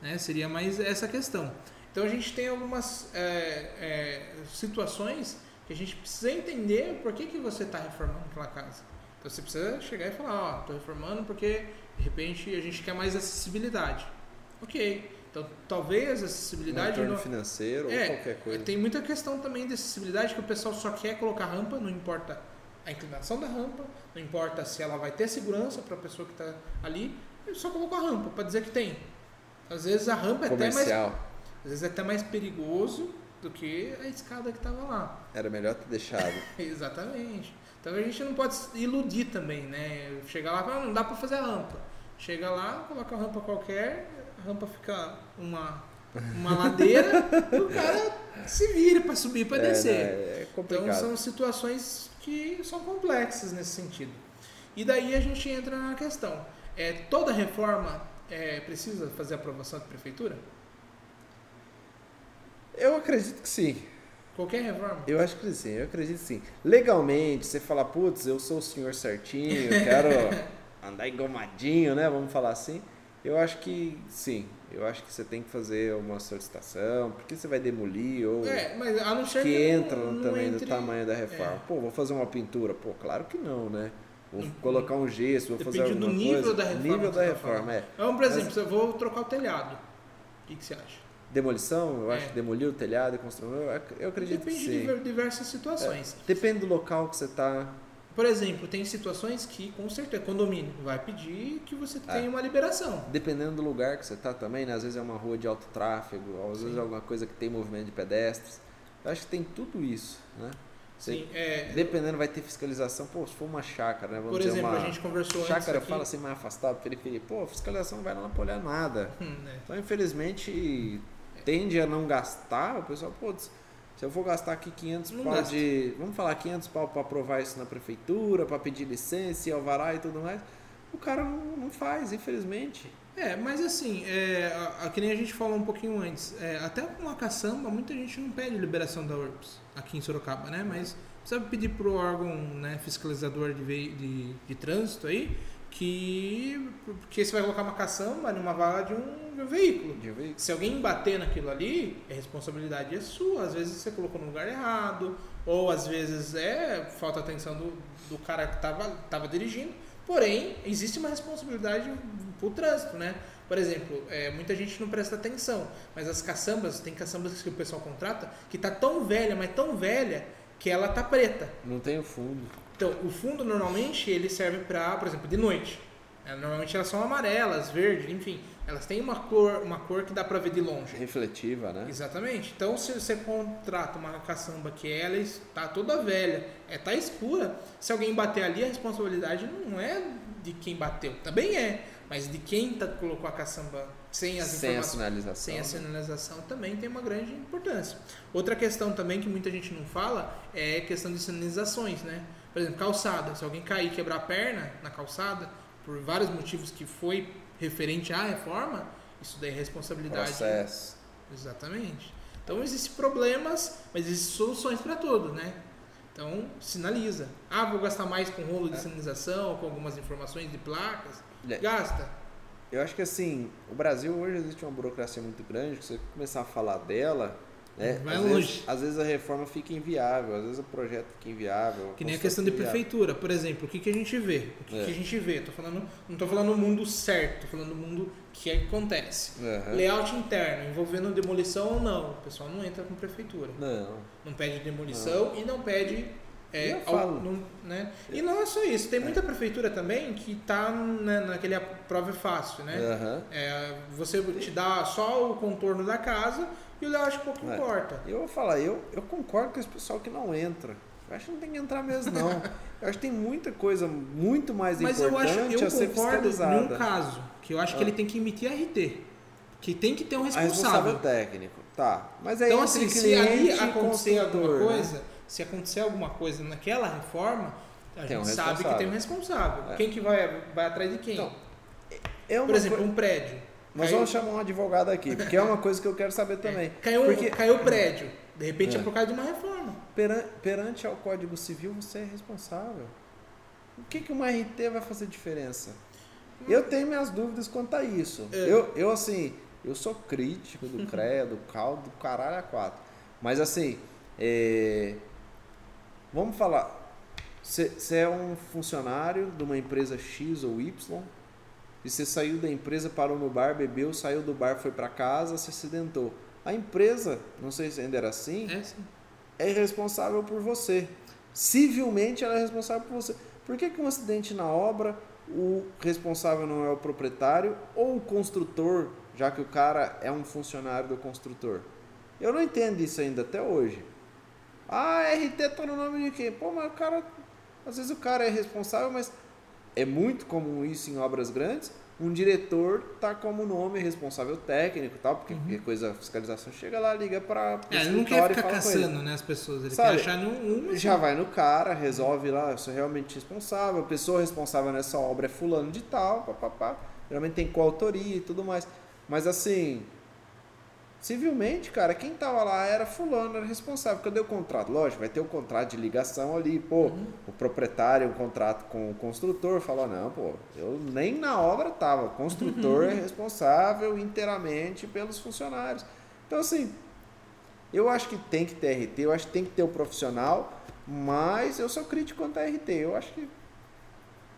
Né? Seria mais essa questão. Então a gente tem algumas é, é, situações que a gente precisa entender por que, que você está reformando aquela casa. Então você precisa chegar e falar, ó, estou reformando porque de repente a gente quer mais acessibilidade. Ok. Então talvez a Um acessibilidade retorno não, financeiro ou é, qualquer coisa. tem muita questão também de acessibilidade que o pessoal só quer colocar rampa, não importa a inclinação da rampa, não importa se ela vai ter segurança para a pessoa que está ali, ele só colocou a rampa para dizer que tem. Às vezes a rampa é até mais, Comercial. às vezes é até mais perigoso do que a escada que estava lá. Era melhor ter deixado. Exatamente. Então a gente não pode iludir também, né? Chegar lá, ah, não dá para fazer a rampa. Chega lá, coloca a rampa qualquer, rampa fica uma uma ladeira, e o cara se vira para subir, para é, descer. é. Então são situações que são complexas nesse sentido. E daí a gente entra na questão: é, toda reforma é, precisa fazer aprovação de prefeitura? Eu acredito que sim. Qualquer reforma? Eu acho que sim, eu acredito que sim. Legalmente, você fala, putz, eu sou o senhor certinho, eu quero andar engomadinho, né? Vamos falar assim. Eu acho que sim. Eu acho que você tem que fazer uma solicitação, porque você vai demolir ou É, mas a não ser que não- entra não também entre- do tamanho da reforma. é. Pô, vou fazer uma pintura. Pô, claro que não, né? Vou Uhum. colocar um gesso, vou fazer Depende do alguma nível coisa. da reforma. Nível que da tá reforma, falando. é. Então, por exemplo, se eu vou trocar o telhado, o que, que você acha? Demolição, eu acho É. que demolir o telhado e construir, eu ac- eu acredito Depende que de sim. diver- diversas situações. Depende do local que você tá. Por exemplo, tem situações que, com certeza, condomínio vai pedir que você É. tenha uma liberação. Dependendo do lugar que você tá também, né? Às vezes é uma rua de alto tráfego, às vezes Sim. é alguma coisa que tem movimento de pedestres. Eu acho que tem tudo isso, né? Você- Sim, é, Dependendo, vai ter fiscalização. Pô, se for uma chácara, né? Vamos por dizer, exemplo, uma a gente conversou antes chácara, aqui, fala assim, mais afastado, periferia. Pô, fiscalização não vai lá pra olhar nada. Hum, né? Então, infelizmente, tende a não gastar. O pessoal, pô, se eu vou gastar aqui 500 Não pau gasta. de. Vamos falar 500 pau para aprovar isso na prefeitura, para pedir licença, e alvará e tudo mais. O cara não, não faz, infelizmente. É, mas assim, é, a, a- que nem a gente falou um pouquinho antes, é, até com a caçamba, muita gente não pede liberação da URBS aqui em Sorocaba, né? Mas precisa pedir pro órgão né, fiscalizador de, de, de trânsito aí que porque você vai colocar uma caçamba numa vaga de um, de um veículo. De ver Se alguém bater naquilo ali, a responsabilidade é sua. Às vezes você colocou no lugar errado, ou às vezes é falta atenção do, do cara que estava tava dirigindo. Porém, existe uma responsabilidade para o trânsito, né? Por exemplo, é, muita gente não presta atenção, mas as caçambas, tem caçambas que o pessoal contrata, que tá tão velha, mas tão velha, que ela tá preta. Não tem o fundo. Então, o fundo normalmente ele serve para, por exemplo, de noite. É, normalmente elas são amarelas, verdes, enfim. Elas têm uma cor, uma cor que dá para ver de longe. Refletiva, né? Exatamente. Então, se você contrata uma caçamba que ela está toda velha, é tá escura, se alguém bater ali, a responsabilidade não é de quem bateu. Também é, mas de quem tá, colocou a caçamba sem as sem a sinalização. Sem a né? sinalização também tem uma grande importância. Outra questão também que muita gente não fala é a questão de sinalizações, né? Por exemplo, calçada. Se alguém cair e quebrar a perna na calçada, por vários motivos que foi referente à reforma, isso daí é responsabilidade. Processo. Exatamente. Então existem problemas, mas existem soluções para tudo, né? Então sinaliza. Ah, vou gastar mais com rolo de sinalização, com algumas informações de placas. É. Gasta. Eu acho que assim, o Brasil hoje existe uma burocracia muito grande, que você começar a falar dela, né? Vai às longe. Vezes, às vezes a reforma fica inviável, às vezes o projeto fica inviável. Que nem a questão de inviável. prefeitura, por exemplo, o que, que a gente vê? O que, É. que a gente vê? Tô falando, não estou falando no mundo certo, tô falando no mundo que acontece. Aham. Layout interno, envolvendo demolição ou não, o pessoal não entra com prefeitura. Não. Não pede demolição e não pede. É, Eu falo. não- né? E não é só isso, tem muita prefeitura também que está naquele a prova é fácil, né? Aham. É, você te dá só o contorno da casa e o layout pouco É. importa. Eu vou falar, eu, eu concordo com esse pessoal que não entra. Eu acho que não tem que entrar mesmo, não. eu acho que tem muita coisa muito mais Mas eu importante acho, eu a ser fiscalizada. caso, que eu acho que Ah. ele tem que emitir RT. Que tem que ter um responsável. responsável técnico. Tá. Mas aí Então, assim, se ali acontecer alguma né? coisa, se acontecer alguma coisa naquela reforma, a Tem gente um sabe que tem um responsável. É. Quem que vai, vai atrás de quem? Então, É uma Por exemplo, coi- um prédio. Nós Caiu- vamos chamar um advogado aqui, porque é uma coisa que eu quero saber também. Caiu, um- Porque caiu o prédio. De repente é. É. por causa de uma reforma. peran- perante ao Código Civil você é responsável. O que, que uma RT vai fazer diferença? Eu tenho minhas dúvidas quanto a isso. É. Eu, eu, assim, eu sou crítico do CREA, do CAL, do caralho a quatro. Mas, assim, é, vamos falar. Você é um funcionário de uma empresa X ou Y e você saiu da empresa, parou no bar, bebeu, saiu do bar, foi para casa, se acidentou. A empresa, não sei se ainda era assim, É sim. é responsável por você. Civilmente ela é responsável por você. Por que, que um acidente na obra, o responsável não é o proprietário ou o construtor, já que o cara é um funcionário do construtor? Eu não entendo isso ainda até hoje. Ah, RT tá no nome de quem? Pô, mas o cara. Às vezes o cara é responsável, mas é muito comum isso em obras grandes. Um diretor tá como nome responsável técnico e tal, porque qualquer coisa, a fiscalização chega lá, liga para É, ele não quer ficar caçando né, as pessoas, ele Sabe, quer achar um. um já vai no cara, resolve lá, eu sou realmente responsável, a pessoa responsável nessa obra é fulano de tal, papapá. Geralmente tem coautoria e tudo mais. Mas assim, civilmente, cara, quem tava lá era fulano, era responsável. Cadê o contrato? Lógico, vai ter o contrato de ligação ali, pô, o proprietário, o contrato com o construtor, fala, não, pô, eu nem na obra tava. O construtor é responsável inteiramente pelos funcionários. Então, assim, eu acho que tem que ter RT, eu acho que tem que ter o profissional, mas eu sou crítico quanto a RT. Eu acho que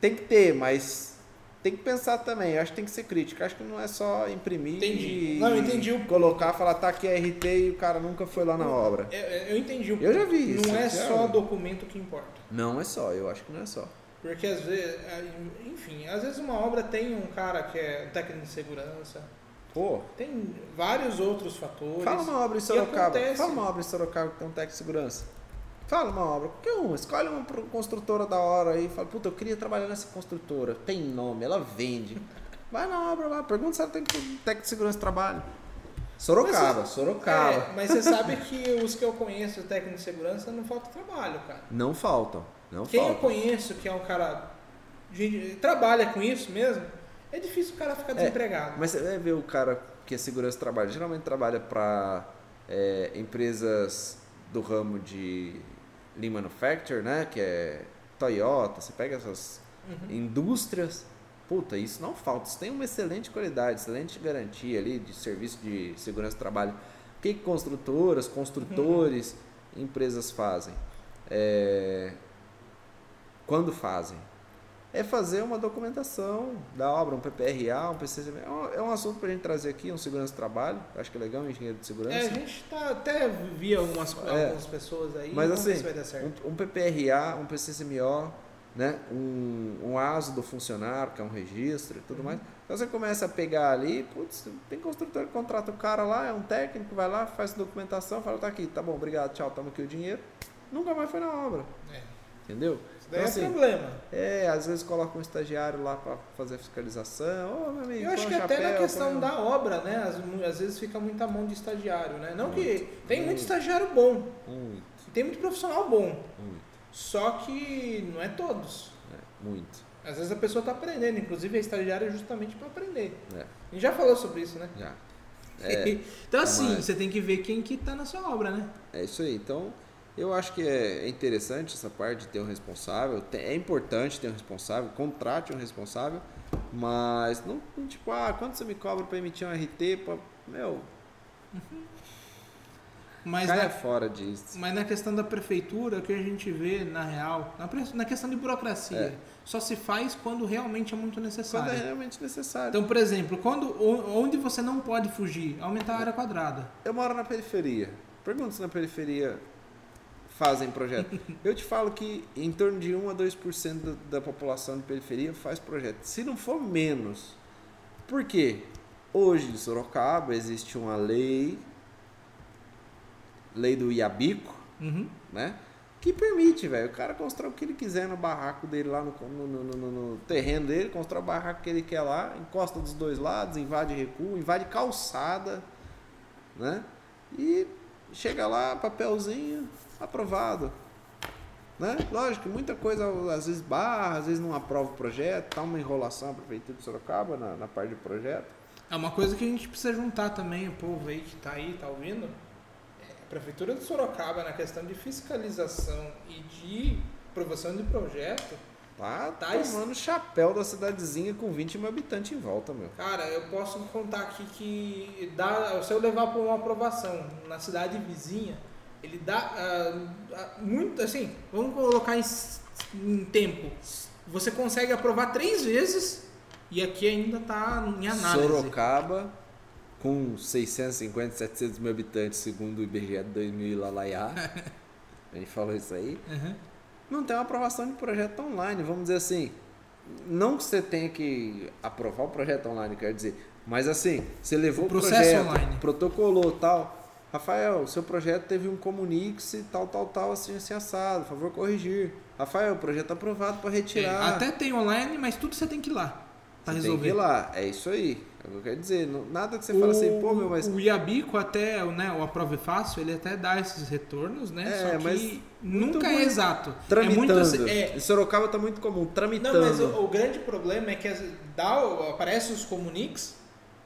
tem que ter, mas tem que pensar também. Eu acho que tem que ser crítico. Eu acho que não é só imprimir Entendi. e Não, eu entendi o- colocar, falar tá aqui a RT e o cara nunca foi lá na obra. Eu, eu entendi o Eu já vi isso, Não é só documento que importa. Não é só, eu acho que não é só. Porque às vezes, enfim, às vezes uma obra tem um cara que é um técnico de segurança, Pô, tem vários outros fatores. fala uma obra em Sorocaba. acontece. Fala uma obra em Sorocaba que tem um técnico de segurança. Fala uma obra, qualquer uma, escolhe uma construtora da hora aí, fala, puta, eu queria trabalhar nessa construtora, tem nome, ela vende. Vai na obra lá, pergunta se ela tem técnico de segurança de trabalho. Sorocaba, Mas- Sorocaba. É, mas você sabe que os que eu conheço, técnico de segurança, não falta trabalho, cara. Não faltam, não Quem eu faltam. conheço que é um cara. gente, trabalha com isso mesmo, é difícil o cara ficar desempregado. Mas você vai ver o cara que é segurança de trabalho, geralmente trabalha para empresas do ramo de Lean Manufacture, né? Que é Toyota, você pega essas Uhum. indústrias, puta, isso não falta, isso tem uma excelente qualidade, excelente garantia ali de serviço de segurança do trabalho. O que, construtoras, construtores, empresas fazem? É, Quando fazem? É fazer uma documentação da obra, um PPRA, um PCC. É um, é um assunto para a gente trazer aqui, um segurança de trabalho. Acho que é legal, um engenheiro de segurança. É, a gente tá, até via algumas, é, algumas pessoas aí. Mas assim, um, um, PPRA, um PCCMO, né? um, um ASO do funcionário, que é um registro e tudo uhum. mais. Então você começa a pegar ali, putz, tem construtor que contrata o cara lá, é um técnico, vai lá, faz documentação, fala, tá aqui, tá bom, obrigado, tchau, toma aqui o dinheiro. Nunca mais foi na obra. É. Entendeu? Daí então, é assim, problema. É, às vezes coloca um estagiário lá para fazer a fiscalização. Oh, meu amigo, Eu acho que até na questão da obra, né? Às, às, vezes fica muita mão de estagiário, né? Não muito, que. Tem muito, muito estagiário bom. Muito. Tem muito profissional bom. Muito. Só que não é todos. É, muito. Às vezes a pessoa está aprendendo, inclusive a estagiária é justamente para aprender. É. A gente já falou sobre isso, né? Já. É, então assim, mas... você tem que ver quem que tá na sua obra, né? É isso aí. Então, eu acho que é interessante essa parte de ter um responsável. É importante ter um responsável, contrate um responsável, mas não, tipo, ah, quanto você me cobra para emitir um RT? Pra... Meu. Uhum. Mas na, fora disso. Mas na questão da prefeitura, o que a gente vê, na real, na, na questão de burocracia, é. só se faz quando realmente é muito necessário. Quando é realmente necessário. Então, por exemplo, quando, onde você não pode fugir, aumentar a área quadrada. Eu moro na periferia. Pergunta se na periferia fazem projeto. Eu te falo que em torno de 1 a 2% da, da população de periferia faz projeto. Se não for menos. Por quê? Hoje em Sorocaba existe uma lei, lei do Iabico, uhum. né? Que permite, velho, o cara constrói o que ele quiser no barraco dele lá no, no, no, no, terreno dele, constrói o barraco que ele quer lá, encosta dos dois lados, invade recuo, invade calçada, né? E chega lá, papelzinho, aprovado. Né? Lógico, muita coisa às vezes barra, às vezes não aprova o projeto, tá uma enrolação a prefeitura de Sorocaba na, na parte de projeto. É uma coisa que a gente precisa juntar também, o povo aí que está aí, está ouvindo. É, a prefeitura de Sorocaba na questão de fiscalização e de aprovação de projeto Tá, tá tomando es... chapéu da cidadezinha com 20 mil habitantes em volta, meu. Cara, eu posso contar aqui que dá, se eu levar para uma aprovação na cidade vizinha, ele dá uh, muito, assim, vamos colocar em, em, tempo. Você consegue aprovar três vezes e aqui ainda está em análise. Sorocaba, com 650, 700 mil habitantes, segundo o IBGE de 2000 lá, lá, a gente falou isso aí. Uhum. Não tem uma aprovação de projeto online, vamos dizer assim. Não que você tenha que aprovar o projeto online, quer dizer, mas assim, você levou o, processo projeto, online. protocolou tal Rafael, seu projeto teve um comunique tal, tal, tal, assim, assim, assado, por favor corrigir. Rafael, o projeto aprovado para retirar. É, até tem online, mas tudo você tem que ir lá para resolver. Tem que ir lá, é isso aí. É o que eu quero dizer. nada que você o, fala assim, pô, meu, mas. O Iabico até, né, o Aprove Fácil, ele até dá esses retornos, né? É, Só que nunca é exato. Tramitando. É muito, assim, é... Em Sorocaba está muito comum, tramitando. Não, mas o, o, grande problema é que dá, aparece os comuniques,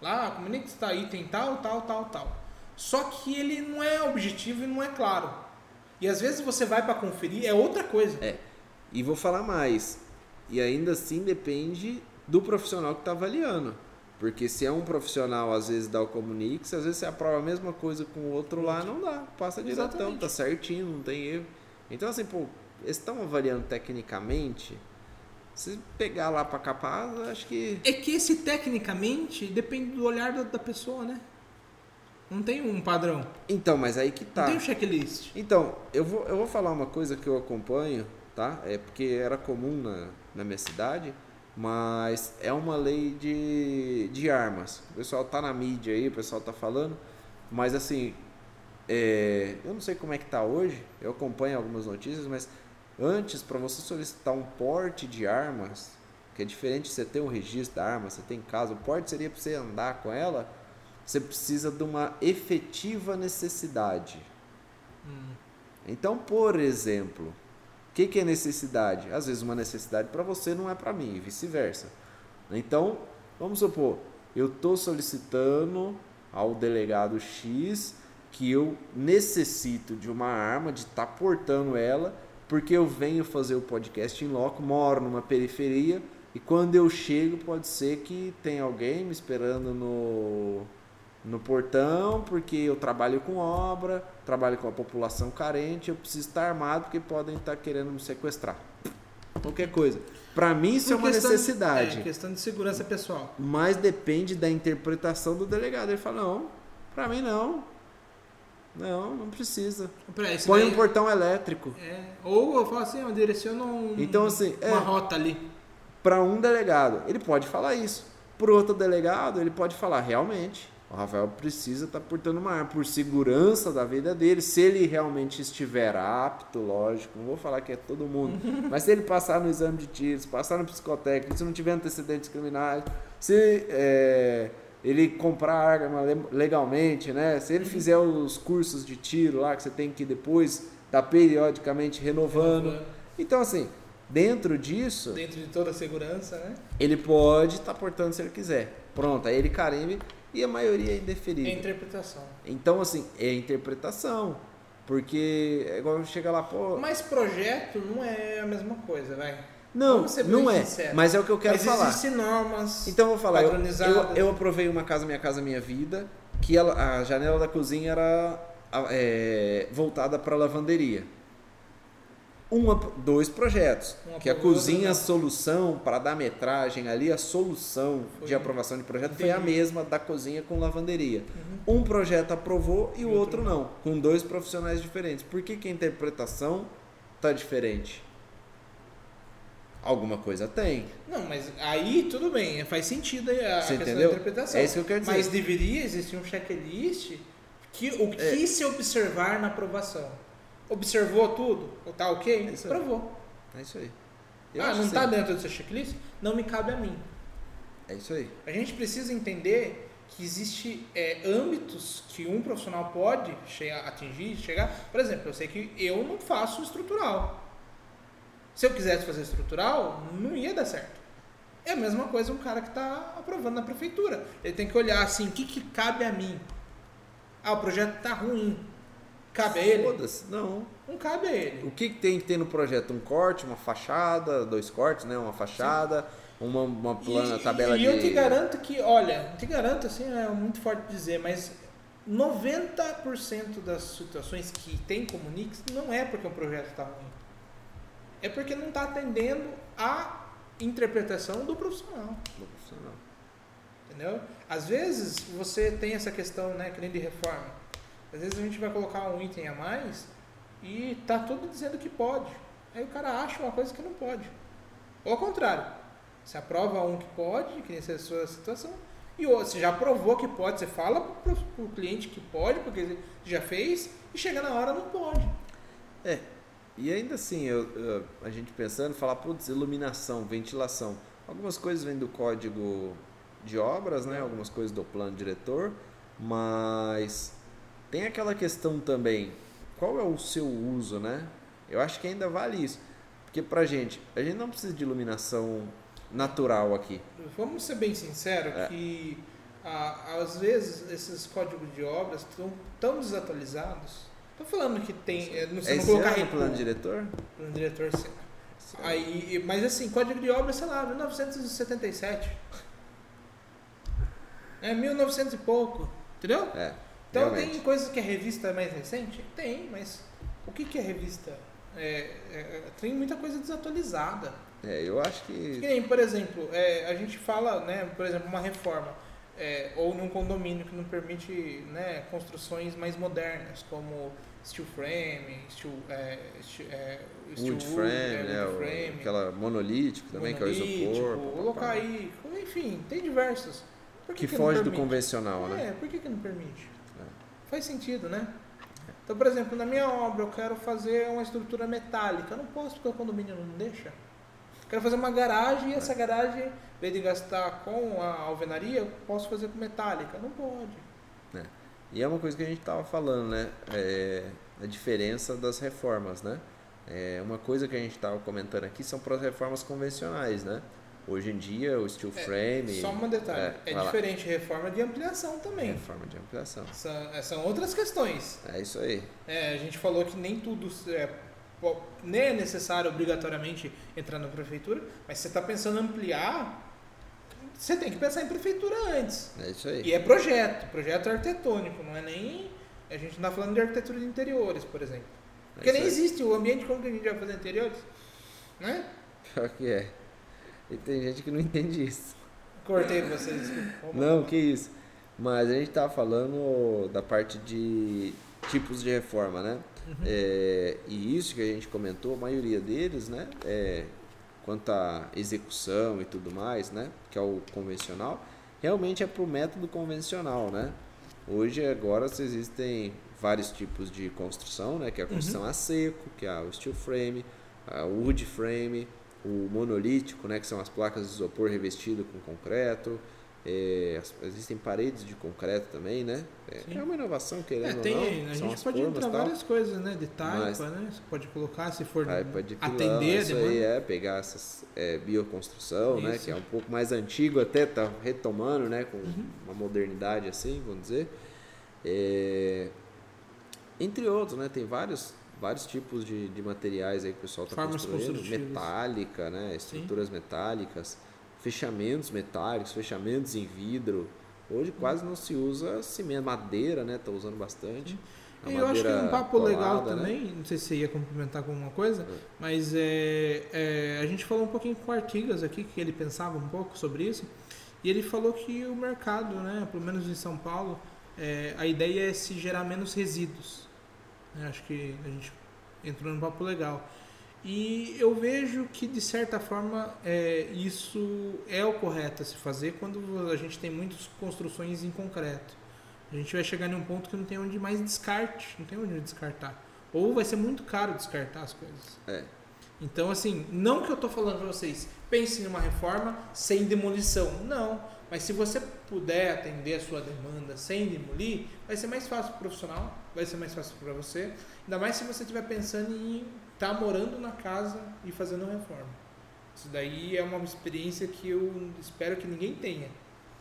lá, comuniques está item tal, tal, tal, tal. Só que ele não é objetivo e não é claro. E às vezes você vai para conferir, é outra coisa. É. E vou falar mais. E ainda assim depende do profissional que está avaliando. Porque se é um profissional, às vezes dá o comunique, às vezes você aprova a mesma coisa com o outro lá, não dá. Passa diretão, Exatamente. tá certinho, não tem erro. Então, assim, pô, eles estão avaliando tecnicamente. Se pegar lá para capaz, acho que. É que esse tecnicamente depende do olhar da, da pessoa, né? Não tem um padrão. Então, mas aí que tá. Não tem um checklist. Então, eu vou, eu vou falar uma coisa que eu acompanho, tá? É porque era comum na, na minha cidade, mas é uma lei de, de armas. O pessoal tá na mídia aí, o pessoal tá falando, mas assim, é, eu não sei como é que tá hoje, eu acompanho algumas notícias, mas antes, para você solicitar um porte de armas, que é diferente de você ter um registro da arma, você tem casa, o porte seria para você andar com ela você precisa de uma efetiva necessidade. Hum. Então, por exemplo, o que, que é necessidade? Às vezes uma necessidade para você não é para mim, e vice-versa. Então, vamos supor, eu estou solicitando ao delegado X que eu necessito de uma arma, de estar tá portando ela, porque eu venho fazer o podcast em loco, moro numa periferia, e quando eu chego pode ser que tenha alguém me esperando no no portão, porque eu trabalho com obra, trabalho com a população carente, eu preciso estar armado porque podem estar querendo me sequestrar. qualquer coisa. Para mim isso Por é uma necessidade, É, questão de segurança pessoal. mas depende da interpretação do delegado. Ele fala: "Não, para mim não. Não, não precisa. Põe daí- um portão elétrico. É, ou eu falo assim, eu direciono um- Então, assim, uma é. rota ali. Para um delegado, ele pode falar isso. Para outro delegado, ele pode falar realmente. O Rafael precisa estar portando uma arma por segurança da vida dele, se ele realmente estiver apto, lógico. Não vou falar que é todo mundo, mas se ele passar no exame de tiro, se passar no psicotécnico, se não tiver antecedentes criminais, se é, ele comprar arma le- legalmente, né? Se ele fizer os cursos de tiro lá que você tem que depois estar periodicamente renovando. Então assim, dentro disso, Dentro de toda a segurança, né? ele pode estar portando se ele quiser. Pronto, aí ele carimbe e a maioria é É indeferível. interpretação. Então, assim, é interpretação. Porque é igual chega lá, pô. Mas projeto não é a mesma coisa, vai. não, não é. sinceros. Mas é o que eu quero Mas falar. existem normas. Então eu vou falar, eu, eu, eu aprovei uma casa Minha Casa Minha Vida, que ela- a janela da cozinha era é, voltada para lavanderia. Uma, dois projetos, Um que a aprovou, cozinha outro solução para dar metragem ali, a solução Foi- de aprovação de projeto foi a Entendi. mesma da cozinha com lavanderia. Uhum. Um projeto aprovou e o outro outro não, com dois profissionais diferentes. Por que, que a interpretação tá diferente? Alguma coisa tem. Não, mas aí tudo bem, faz sentido a Você questão entendeu? da interpretação. É isso que eu quero dizer. Mas deveria existir um checklist que o que É. se observar na aprovação. Observou tudo? Ou tá ok? É isso aí. Aprovou. É isso aí. Eu ah, não que tá sim. dentro do seu checklist? Não me cabe a mim. É isso aí. A gente precisa entender que existe é, âmbitos que um profissional pode chegar, atingir, chegar. Por exemplo, eu sei que eu não faço estrutural. Se eu quisesse fazer estrutural, não ia dar certo. É a mesma coisa um cara que está aprovando na prefeitura. Ele tem que olhar assim, o que, que cabe a mim? Ah, o projeto está ruim. Cabe a ele? Foda-se, não. Não cabe a ele. O que, que tem que ter no projeto? Um corte, uma fachada, dois cortes, né? Uma fachada, uma, uma plana, e, tabela e de. eu te garanto que, olha, te garanto assim, é muito forte dizer, mas 90% das situações que tem Comunix não é porque o projeto está ruim. É porque não está atendendo a interpretação do profissional. do profissional. Entendeu? Às vezes você tem essa questão, né, que nem de reforma. Às vezes a gente vai colocar um item a mais e tá tudo dizendo que pode. Aí o cara acha uma coisa que não pode. Ou ao contrário, você aprova um que pode, que é a sua situação, e você já provou que pode, você fala pro, pro cliente que pode, porque ele já fez, e chega na hora não pode. É. E ainda assim, eu- eu- a gente pensando, falar, putz, iluminação, ventilação. Algumas coisas vêm do código de obras, né? Algumas coisas do plano diretor, mas tem aquela questão também, qual é o seu uso, né? Eu acho que ainda vale isso. Porque pra gente, a gente não precisa de iluminação natural aqui. Vamos ser bem sinceros É. que ah, às vezes esses códigos de obras estão tão desatualizados. Tô falando que tem, eh, não, É não esse colocar ano o recuo. plano diretor? plano diretor sim. Aí, mas assim, código de obra, sei lá, 1977. É 1900 e pouco, entendeu? É. Então realmente. tem coisas que é revista mais recente? Tem, mas o que, que é revista? É, é, tem muita coisa desatualizada. É, eu acho Que que. nem, por exemplo, é, a gente fala, né, por exemplo, uma reforma, é, ou num condomínio que não permite né, construções mais modernas, como steel frame, steel, é, steel, é, steel Wood frame, é, né? wood frame, Aquela monolítico também, que é o monolítico, isopor. colocar aí, enfim, tem diversos. Que não foge do convencional, né? É, por que, que não permite? É. Faz sentido, né? Então, por exemplo, na minha obra eu quero fazer uma estrutura metálica. Eu não posso porque o condomínio não deixa. Quero fazer uma garagem e essa garagem, em vez de gastar com a alvenaria, eu posso fazer com metálica. Não pode. E é uma coisa que a gente estava falando, né? É, a diferença das reformas, né? É, uma coisa que a gente estava comentando aqui são para as reformas convencionais, né? Hoje em dia, o steel É, frame. Só um detalhe. É, É, vai lá. diferente reforma de ampliação também. Reforma de ampliação. São, são outras questões. É isso aí. É, a gente falou que nem tudo é, nem é necessário obrigatoriamente entrar na prefeitura, mas se você está pensando em ampliar, você tem que pensar em prefeitura antes. É isso aí. E é projeto, projeto arquitetônico, não é nem. A gente não está falando de arquitetura de interiores, por exemplo. É Porque nem existe o ambiente como que a gente vai fazer interiores. Né? Pior que é. E tem gente que não entende isso. Cortei vocês, desculpa. Não, que isso. Mas a gente tava falando da parte de tipos de reforma, né? Uhum. É, e isso que a gente comentou, a maioria deles, né? É, quanto à execução e tudo mais, né? Que é o convencional, realmente é para o método convencional, né? Hoje, agora, existem vários tipos de construção, né? Que é a construção Uhum. a seco, que é o steel frame, a wood frame, o monolítico, né? Que são as placas de isopor revestido com concreto. É, as- existem paredes de concreto também, né? É, é uma inovação, É, querendo ou tem, não. a gente pode entrar tal. várias coisas, né? De taipa, Mas- né? Você pode colocar se for Taipa de pilão, atender isso demanda. aí é pegar essas é, bioconstrução, né, Isso. que é um pouco mais antigo, até tá retomando, né, com Uhum. uma modernidade assim, vamos dizer. É, entre outros, né, tem vários vários tipos de, de materiais aí que o pessoal está construindo, metálica, né, estruturas metálicas, fechamentos metálicos, fechamentos em vidro. Hoje quase não se usa cimento, madeira, né, tá usando bastante. E eu acho que um madeira papo legal colada, né? também, não sei se você ia complementar com alguma coisa, É. mas é, é, a gente falou um pouquinho com o Artigas aqui, que ele pensava um pouco sobre isso, e ele falou que o mercado, né, pelo menos em São Paulo, é, a ideia é se gerar menos resíduos. Né? Acho que a gente entrou num papo legal. E eu vejo que, de certa forma, é, isso é o correto a se fazer quando a gente tem muitas construções em concreto. A gente vai chegar num ponto que não tem onde mais descarte, não tem onde descartar. Ou vai ser muito caro descartar as coisas. É. Então, assim, não que eu tô falando para vocês, pense numa reforma sem demolição. Não. Mas se você puder atender a sua demanda sem demolir, vai ser mais fácil pro profissional, vai ser mais fácil para você. Ainda mais se você estiver pensando em estar morando na casa e fazendo reforma. Isso daí é uma experiência que eu espero que ninguém tenha.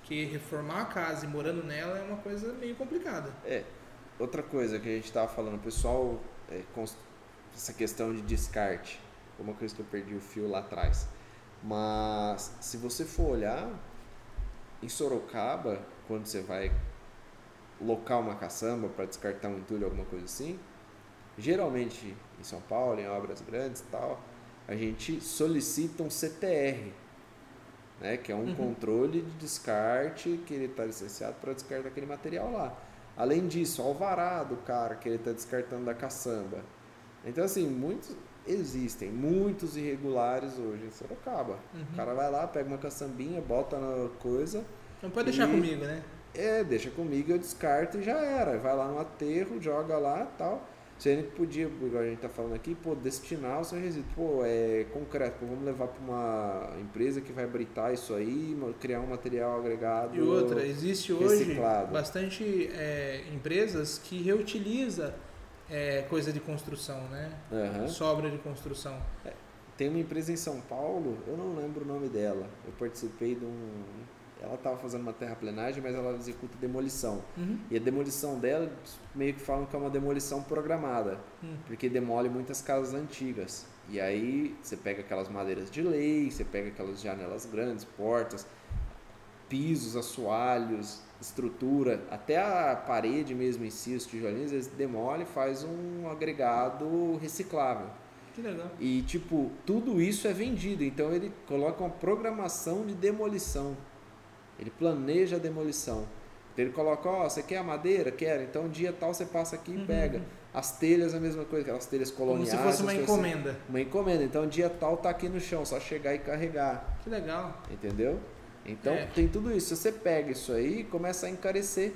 Que reformar a casa e morando nela é uma coisa meio complicada. É, outra coisa que a gente estava falando, o pessoal, é, essa questão de descarte, uma coisa que eu perdi o fio lá atrás. Mas se você for olhar, em Sorocaba, quando você vai locar uma caçamba para descartar um entulho, alguma coisa assim, geralmente em São Paulo, em obras grandes e tal, a gente solicita um CTR, né, que é um Uhum. controle de descarte que ele está licenciado para descartar aquele material lá. Além disso, alvará do cara que ele está descartando da caçamba. Então, assim, muitos existem, muitos irregulares hoje em Sorocaba. Uhum. O cara vai lá, pega uma caçambinha, bota na coisa, Não pode deixar E- comigo, né? é, deixa comigo, eu descarto e já era. Vai lá no aterro, joga lá tal. Sendo que podia, igual a gente tá falando aqui, pô, destinar o seu resíduo. Pô, é concreto, pô, vamos levar para uma empresa que vai britar isso aí, criar um material agregado. E outra, existe hoje reciclado. bastante é, empresas que reutiliza é, coisa de construção, né? Aham. Sobra de construção. Tem uma empresa em São Paulo, eu não lembro o nome dela. Eu participei de um. Ela estava fazendo uma terraplenagem, mas ela executa demolição. Uhum. E a demolição dela, meio que falam que é uma demolição programada, Hum. porque demole muitas casas antigas. E aí você pega aquelas madeiras de lei, você pega aquelas janelas grandes, portas, pisos, assoalhos, estrutura, até a parede mesmo em si, os tijolinhos, eles demolem e faz um agregado reciclável. Que legal. E tipo, tudo isso é vendido, então ele coloca uma programação de demolição. Ele planeja a demolição. Então ele coloca, ó, você quer a madeira? Quero. Então dia tal você passa aqui e Uhum. pega. As telhas a mesma coisa, aquelas telhas Como coloniais. se fosse uma coisas assim. encomenda. Uma encomenda. Então dia tal tá aqui no chão, só chegar e carregar. Que legal. Entendeu? Então É. tem tudo isso. Se você pega isso aí, começa a encarecer.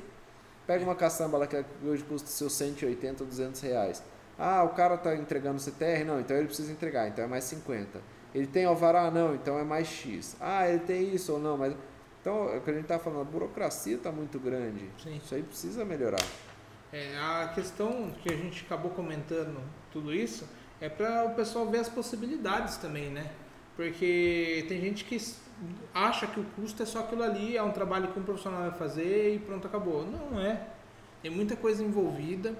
Pega uma caçamba lá que hoje custa seus 180, 200 reais. Ah, o cara tá entregando CTR? Não, então ele precisa entregar, então é mais 50. Ele tem alvará? Não, então é mais X. Ah, ele tem isso ou não, mas... Então, é o que a gente tá falando, a burocracia tá muito grande. Sim. Isso aí precisa melhorar. É, a questão que a gente acabou comentando tudo isso é para o pessoal ver as possibilidades também, né? Porque tem gente que acha que o custo é só aquilo ali, é um trabalho que um profissional vai fazer e pronto, acabou. Não é. Tem muita coisa envolvida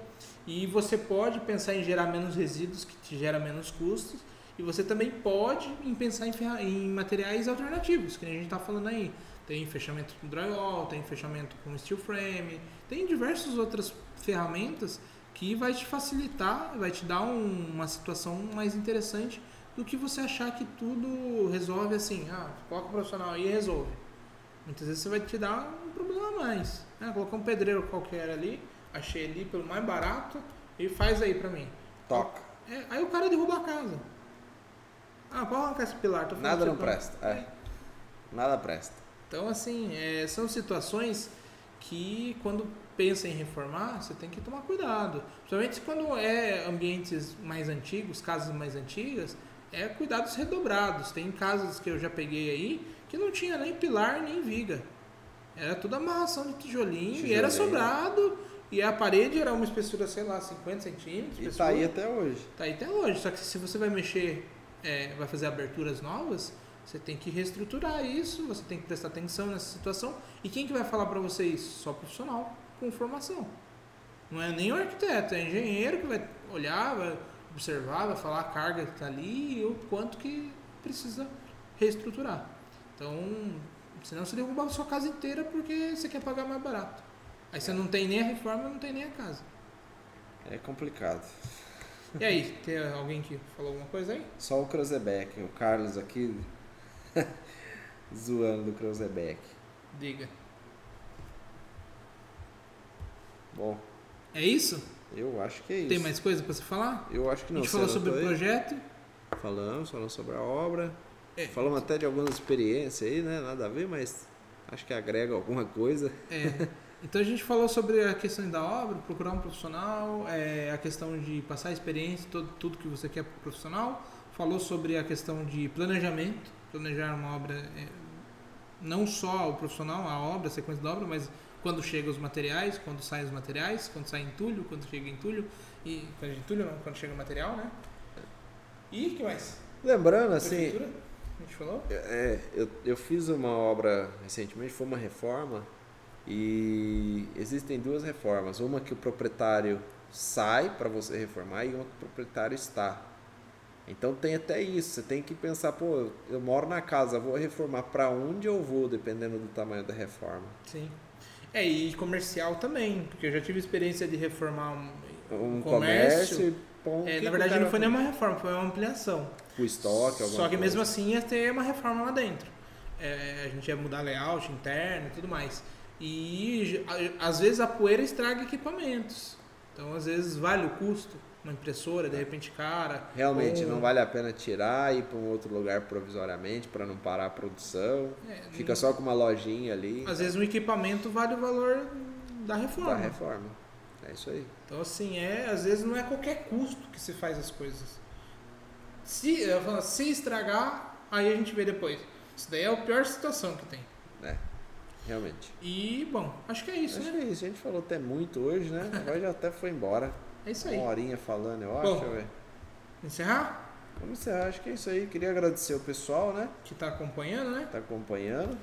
e você pode pensar em gerar menos resíduos, que te gera menos custos, e você também pode em pensar em, em materiais alternativos, que a gente está falando aí. Tem fechamento com drywall, tem fechamento com steel frame, tem diversas outras ferramentas que vai te facilitar, vai te dar um- uma situação mais interessante do que você achar que tudo resolve assim, ah, coloca o profissional aí e resolve. Muitas vezes você vai te dar um problema a mais. Né? Colocar um pedreiro qualquer ali, achei ali pelo mais barato e faz aí pra mim. Toca. É, aí o cara derruba a casa. Ah, pode arrancar esse pilar. Nada não presta. É. Nada presta. Então, assim, é, são situações que quando pensa em reformar, você tem que tomar cuidado. Principalmente quando é ambientes mais antigos, casas mais antigas, é cuidados redobrados. Tem casas que eu já peguei aí que não tinha nem pilar nem viga. Era tudo amarração de tijolinho, e era Tijolinho. sobrado. E a parede era uma espessura, sei lá, 50 centímetros. E tá espessura. aí até hoje. Tá aí até hoje. Só que se você vai mexer, é, vai fazer aberturas novas, você tem que reestruturar isso, você tem que prestar atenção nessa situação. E quem que vai falar para você isso? Só profissional com formação. Não é nem o arquiteto, é engenheiro que vai olhar, vai observar, vai falar a carga que está ali e o quanto que precisa reestruturar. Então, senão você derruba a sua casa inteira porque você quer pagar mais barato. Aí você não tem nem a reforma, não tem nem a casa. É complicado. E aí, tem alguém que falou alguma coisa aí? Só o Cruzebeck, o Carlos aqui zoando do Cruzebeck. Diga. Bom, É isso? Eu acho que é isso. Tem mais coisa para você falar? Eu acho que A não. gente Você falou sobre o projeto. Falamos, falamos sobre a obra. É. Falamos até de algumas experiências aí, né? Nada a ver, mas acho que agrega alguma coisa. É. Então a gente falou sobre a questão da obra, procurar um profissional, é, a questão de passar a experiência, todo, tudo que você quer para o profissional. Falou sobre a questão de planejamento, planejar uma obra, é, não só o profissional, a obra, a sequência da obra, mas quando chegam os materiais, quando saem os materiais, quando sai entulho, quando chega entulho, e quando entulho não, quando chega o material, né? E o que mais? Lembrando, assim? A gente falou? É, eu, eu fiz uma obra recentemente, foi uma reforma, e existem duas reformas. Uma que o proprietário sai para você reformar e uma que o proprietário está. Então tem até isso, você tem que pensar, pô, eu moro na casa, vou reformar para onde eu vou, dependendo do tamanho da reforma. Sim. É, e comercial também, porque eu já tive experiência de reformar um, Um comércio. comércio, É, na verdade cara não foi nenhuma reforma, foi uma ampliação. O estoque, alguma Só que mesmo coisa. assim ia ter uma reforma lá dentro. É, a gente ia mudar layout interno e tudo mais. E às vezes a poeira estraga equipamentos. Então às vezes vale o custo. Uma impressora, de repente cara. Realmente ou- não vale a pena tirar e ir para um outro lugar provisoriamente para não parar a produção. É, Fica só com uma lojinha ali Às vezes um equipamento vale o valor da reforma. da reforma. É isso aí. Então, assim, é, às vezes não é qualquer custo que se faz as coisas. Se, eu falo, se estragar, aí a gente vê depois. Isso daí é a pior situação que tem. É, realmente. E, bom, acho que é isso, Acho né? que é isso. A gente falou até muito hoje, né? Agora já até foi embora. É isso aí. Uma horinha falando, eu Bom. acho. velho. Encerrar? Vamos encerrar. Acho que é isso aí. Queria agradecer o pessoal, né? Que tá acompanhando, né? Tá acompanhando.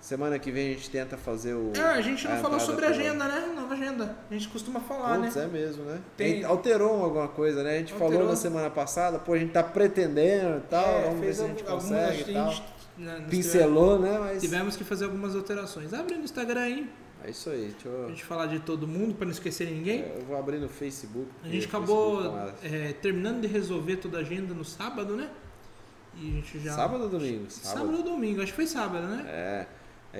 Semana que vem a gente tenta fazer o. É, a gente não a falou sobre a agenda, né? Nova agenda. A gente costuma falar, Putz, né? é mesmo, né? Tem- Alterou alguma coisa, né? A gente falou Alterou. na semana passada, pô, a gente tá pretendendo e tal, É, vamos ver se a gente algum- consegue algumas- tal. a gente, né, Pincelou, né? Mas. tivemos- Tivemos que fazer algumas alterações. Abre no Instagram aí, É isso aí. Deixa pra eu. gente falar de todo mundo, pra não esquecer ninguém. Eu vou abrir no Facebook. A gente acabou tá é, terminando de resolver toda a agenda no sábado, né? E a gente já. Sábado ou domingo? Sábado ou domingo, acho que foi sábado, né? É,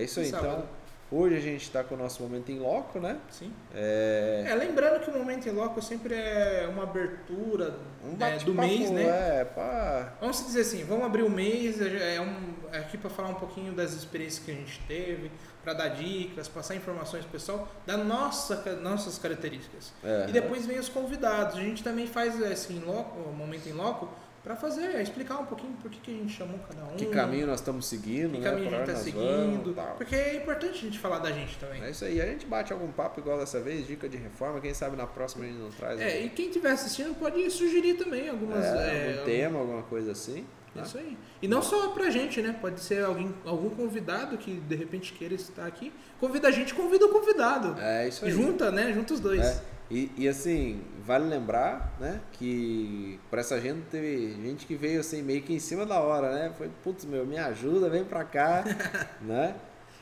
é isso aí. Foi Então, sábado. hoje a gente está com o nosso momento em loco, né? Sim. É, É, lembrando que o Momento em Loco sempre é uma abertura um bate-papo, do mês, né? É, pá. Vamos dizer assim, vamos abrir o mês, é um, é aqui para falar um pouquinho das experiências que a gente teve, para dar dicas, passar informações pro pessoal da nossa, nossas características. É, E depois vem os convidados. A gente também faz esse in loco, momento em loco para fazer, explicar um pouquinho por que, que a gente chamou cada um. Que caminho nós estamos seguindo, que né? caminho a Pra gente tá onde nós seguindo. vamos. Porque é importante a gente falar da gente também. É isso aí. A gente bate algum papo igual dessa vez, dica de reforma. Quem sabe na próxima a gente não traz É, um, e quem estiver assistindo pode sugerir também algumas. é, é, um tema, alguma coisa assim. Né? Isso aí. E não só pra gente, né? Pode ser alguém, algum convidado que de repente queira estar aqui. Convida a gente, convida o convidado. É isso aí. Junta, né? Junta os dois. É, e, e assim, vale lembrar, né, que para essa agenda teve gente que veio assim meio que em cima da hora, né? Foi, putz, meu, me ajuda, vem pra cá, né?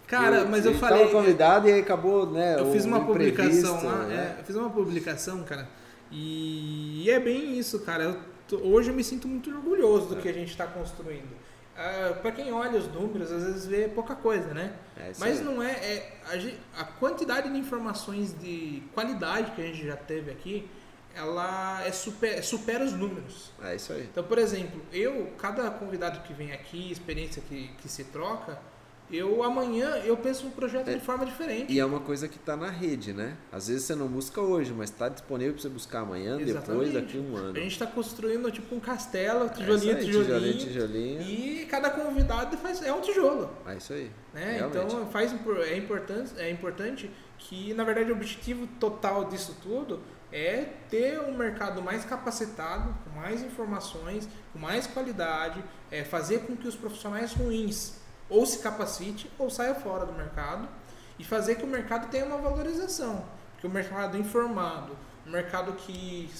Cara, mas eu ele falei. Tava convidado e aí acabou, né? Eu fiz uma publicação lá, né? é, eu fiz uma publicação, cara. E é bem isso, cara. Eu hoje eu me sinto muito orgulhoso do que a gente está construindo. Uh, para quem olha os números, às vezes vê pouca coisa, né? É Mas não é, é a, a quantidade de informações de qualidade que a gente já teve aqui, ela é super, supera os números. É isso aí. Então, por exemplo, eu, cada convidado que vem aqui, experiência que, que se troca, eu amanhã eu penso um projeto É. de forma diferente. E é uma coisa que está na rede, né? Às vezes você não busca hoje, mas está disponível para você buscar amanhã, depois, Exatamente. daqui a um A ano. gente está construindo tipo um castelo, É tijolinho, aí, tijolinho, tijolinho. E cada convidado faz, é um tijolo. É isso aí. Né? Realmente. Então faz, é, importante, é importante que, na verdade, o objetivo total disso tudo é ter um mercado mais capacitado, com mais informações, com mais qualidade, é fazer com que os profissionais ruins ou se capacite ou saia fora do mercado e fazer que o mercado tenha uma valorização. Porque o mercado informado, um mercado que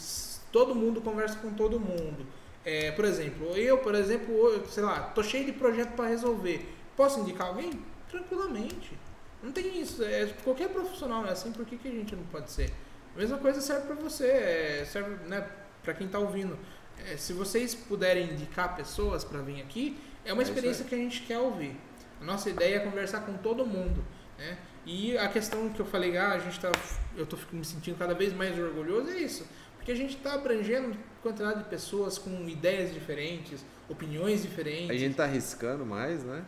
todo mundo conversa com todo mundo. É, por exemplo, eu, por exemplo, sei lá, tô cheio de projeto para resolver. Posso indicar alguém? Tranquilamente. Não tem isso. É, qualquer profissional é assim, por que, que a gente não pode ser? A mesma coisa serve para você, é, serve né, para quem está ouvindo. É, se vocês puderem indicar pessoas para vir aqui, é uma É experiência que a gente quer ouvir. A nossa ideia é conversar com todo mundo. Né? E a questão que eu falei, ah, a gente tá, eu estou me sentindo cada vez mais orgulhoso, é isso. Porque a gente está abrangendo quantidade de pessoas com ideias diferentes, opiniões diferentes. A gente tá arriscando mais, né?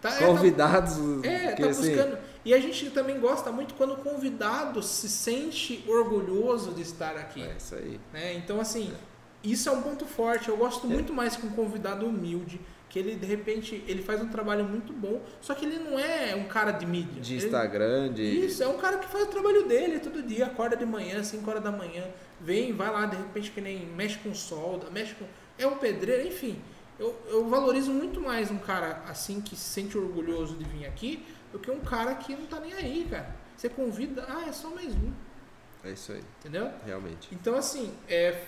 Tá- é, tá- Convidados. é, tá assim, buscando. E a gente também gosta muito quando o convidado se sente orgulhoso de estar aqui. É isso aí. né? Então, assim, isso é um ponto forte. Eu gosto muito mais que um convidado humilde, que ele, de repente, ele faz um trabalho muito bom, só que ele não é um cara de mídia. De Ele- Instagram, de. Isso, é um cara que faz o trabalho dele todo dia, acorda de manhã, 5 horas da manhã, vem, vai lá, de repente, que nem mexe com solda, mexe com. É um pedreiro, enfim. Eu, eu valorizo muito mais um cara assim que se sente orgulhoso de vir aqui do que um cara que não tá nem aí, cara. Você convida, ah, é só mais um, É isso aí, entendeu? realmente. Então, assim, é,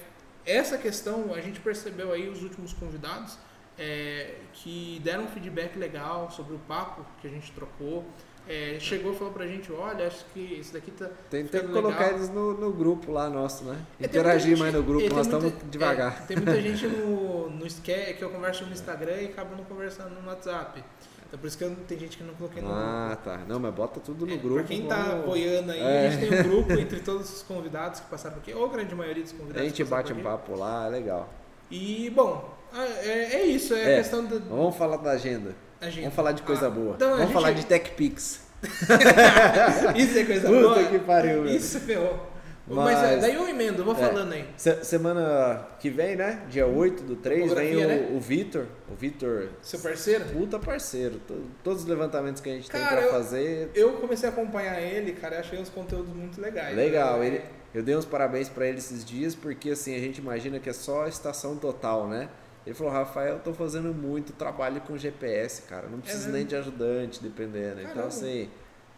essa questão a gente percebeu aí os últimos convidados é, que deram um feedback legal sobre o papo que a gente trocou. É, chegou e falou pra gente, olha, acho que esse daqui tá. Tem, que colocar eles no, no grupo lá nosso, né? É, Interagir mais no grupo, é, nós muita- estamos devagar. é, tem muita gente no, no que eu converso no Instagram e acabo não conversando no WhatsApp. Então por isso que eu, tem gente que não coloquei no Ah, tá. Não, mas bota tudo no É, grupo. Pra quem tá vamos- apoiando aí, É. a gente tem um grupo entre todos os convidados que passaram por aqui, ou a grande maioria dos convidados. A gente bate um papo lá, é legal. E, bom, é, é isso, é, É. a questão da Vamos falar da agenda. agenda. Vamos falar de coisa Ah, boa. então Vamos gente- falar de TechPix. Isso é coisa Puta boa. que pariu. Isso ferrou. Mas, Mas- é, daí eu emendo, eu vou É. falando aí. Se- semana que vem, né? Dia 8 do 3, vem o, né? o Vitor. O Vitor, Seu parceiro? puta parceiro. To- Todos os levantamentos que a gente tem Cara, pra eu- fazer. Eu comecei a acompanhar ele, cara, e achei uns conteúdos muito legais. Legal, É, ele, eu dei uns parabéns pra ele esses dias, porque assim, a gente imagina que é só estação total, né? Ele falou, Rafael, eu tô fazendo muito trabalho com GPS, cara. Não preciso mesmo? nem de ajudante, dependendo. Então, Caramba. assim,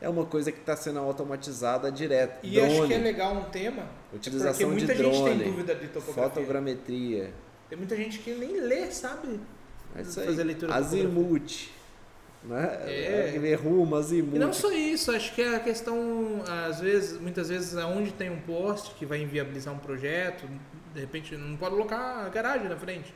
é uma coisa que tá sendo automatizada direto. E drone, acho que é legal um tema, utilização porque de muita gente drone, tem dúvida de topografia. fotogrametria. Tem muita gente que nem lê, sabe? É isso Fazer aí. leitura Azimuth. Né? É. É. Ver rumo, azimuth. E não só isso, acho que é a questão, às vezes, muitas vezes, aonde tem um poste que vai inviabilizar um projeto, de repente não pode colocar a garagem na frente.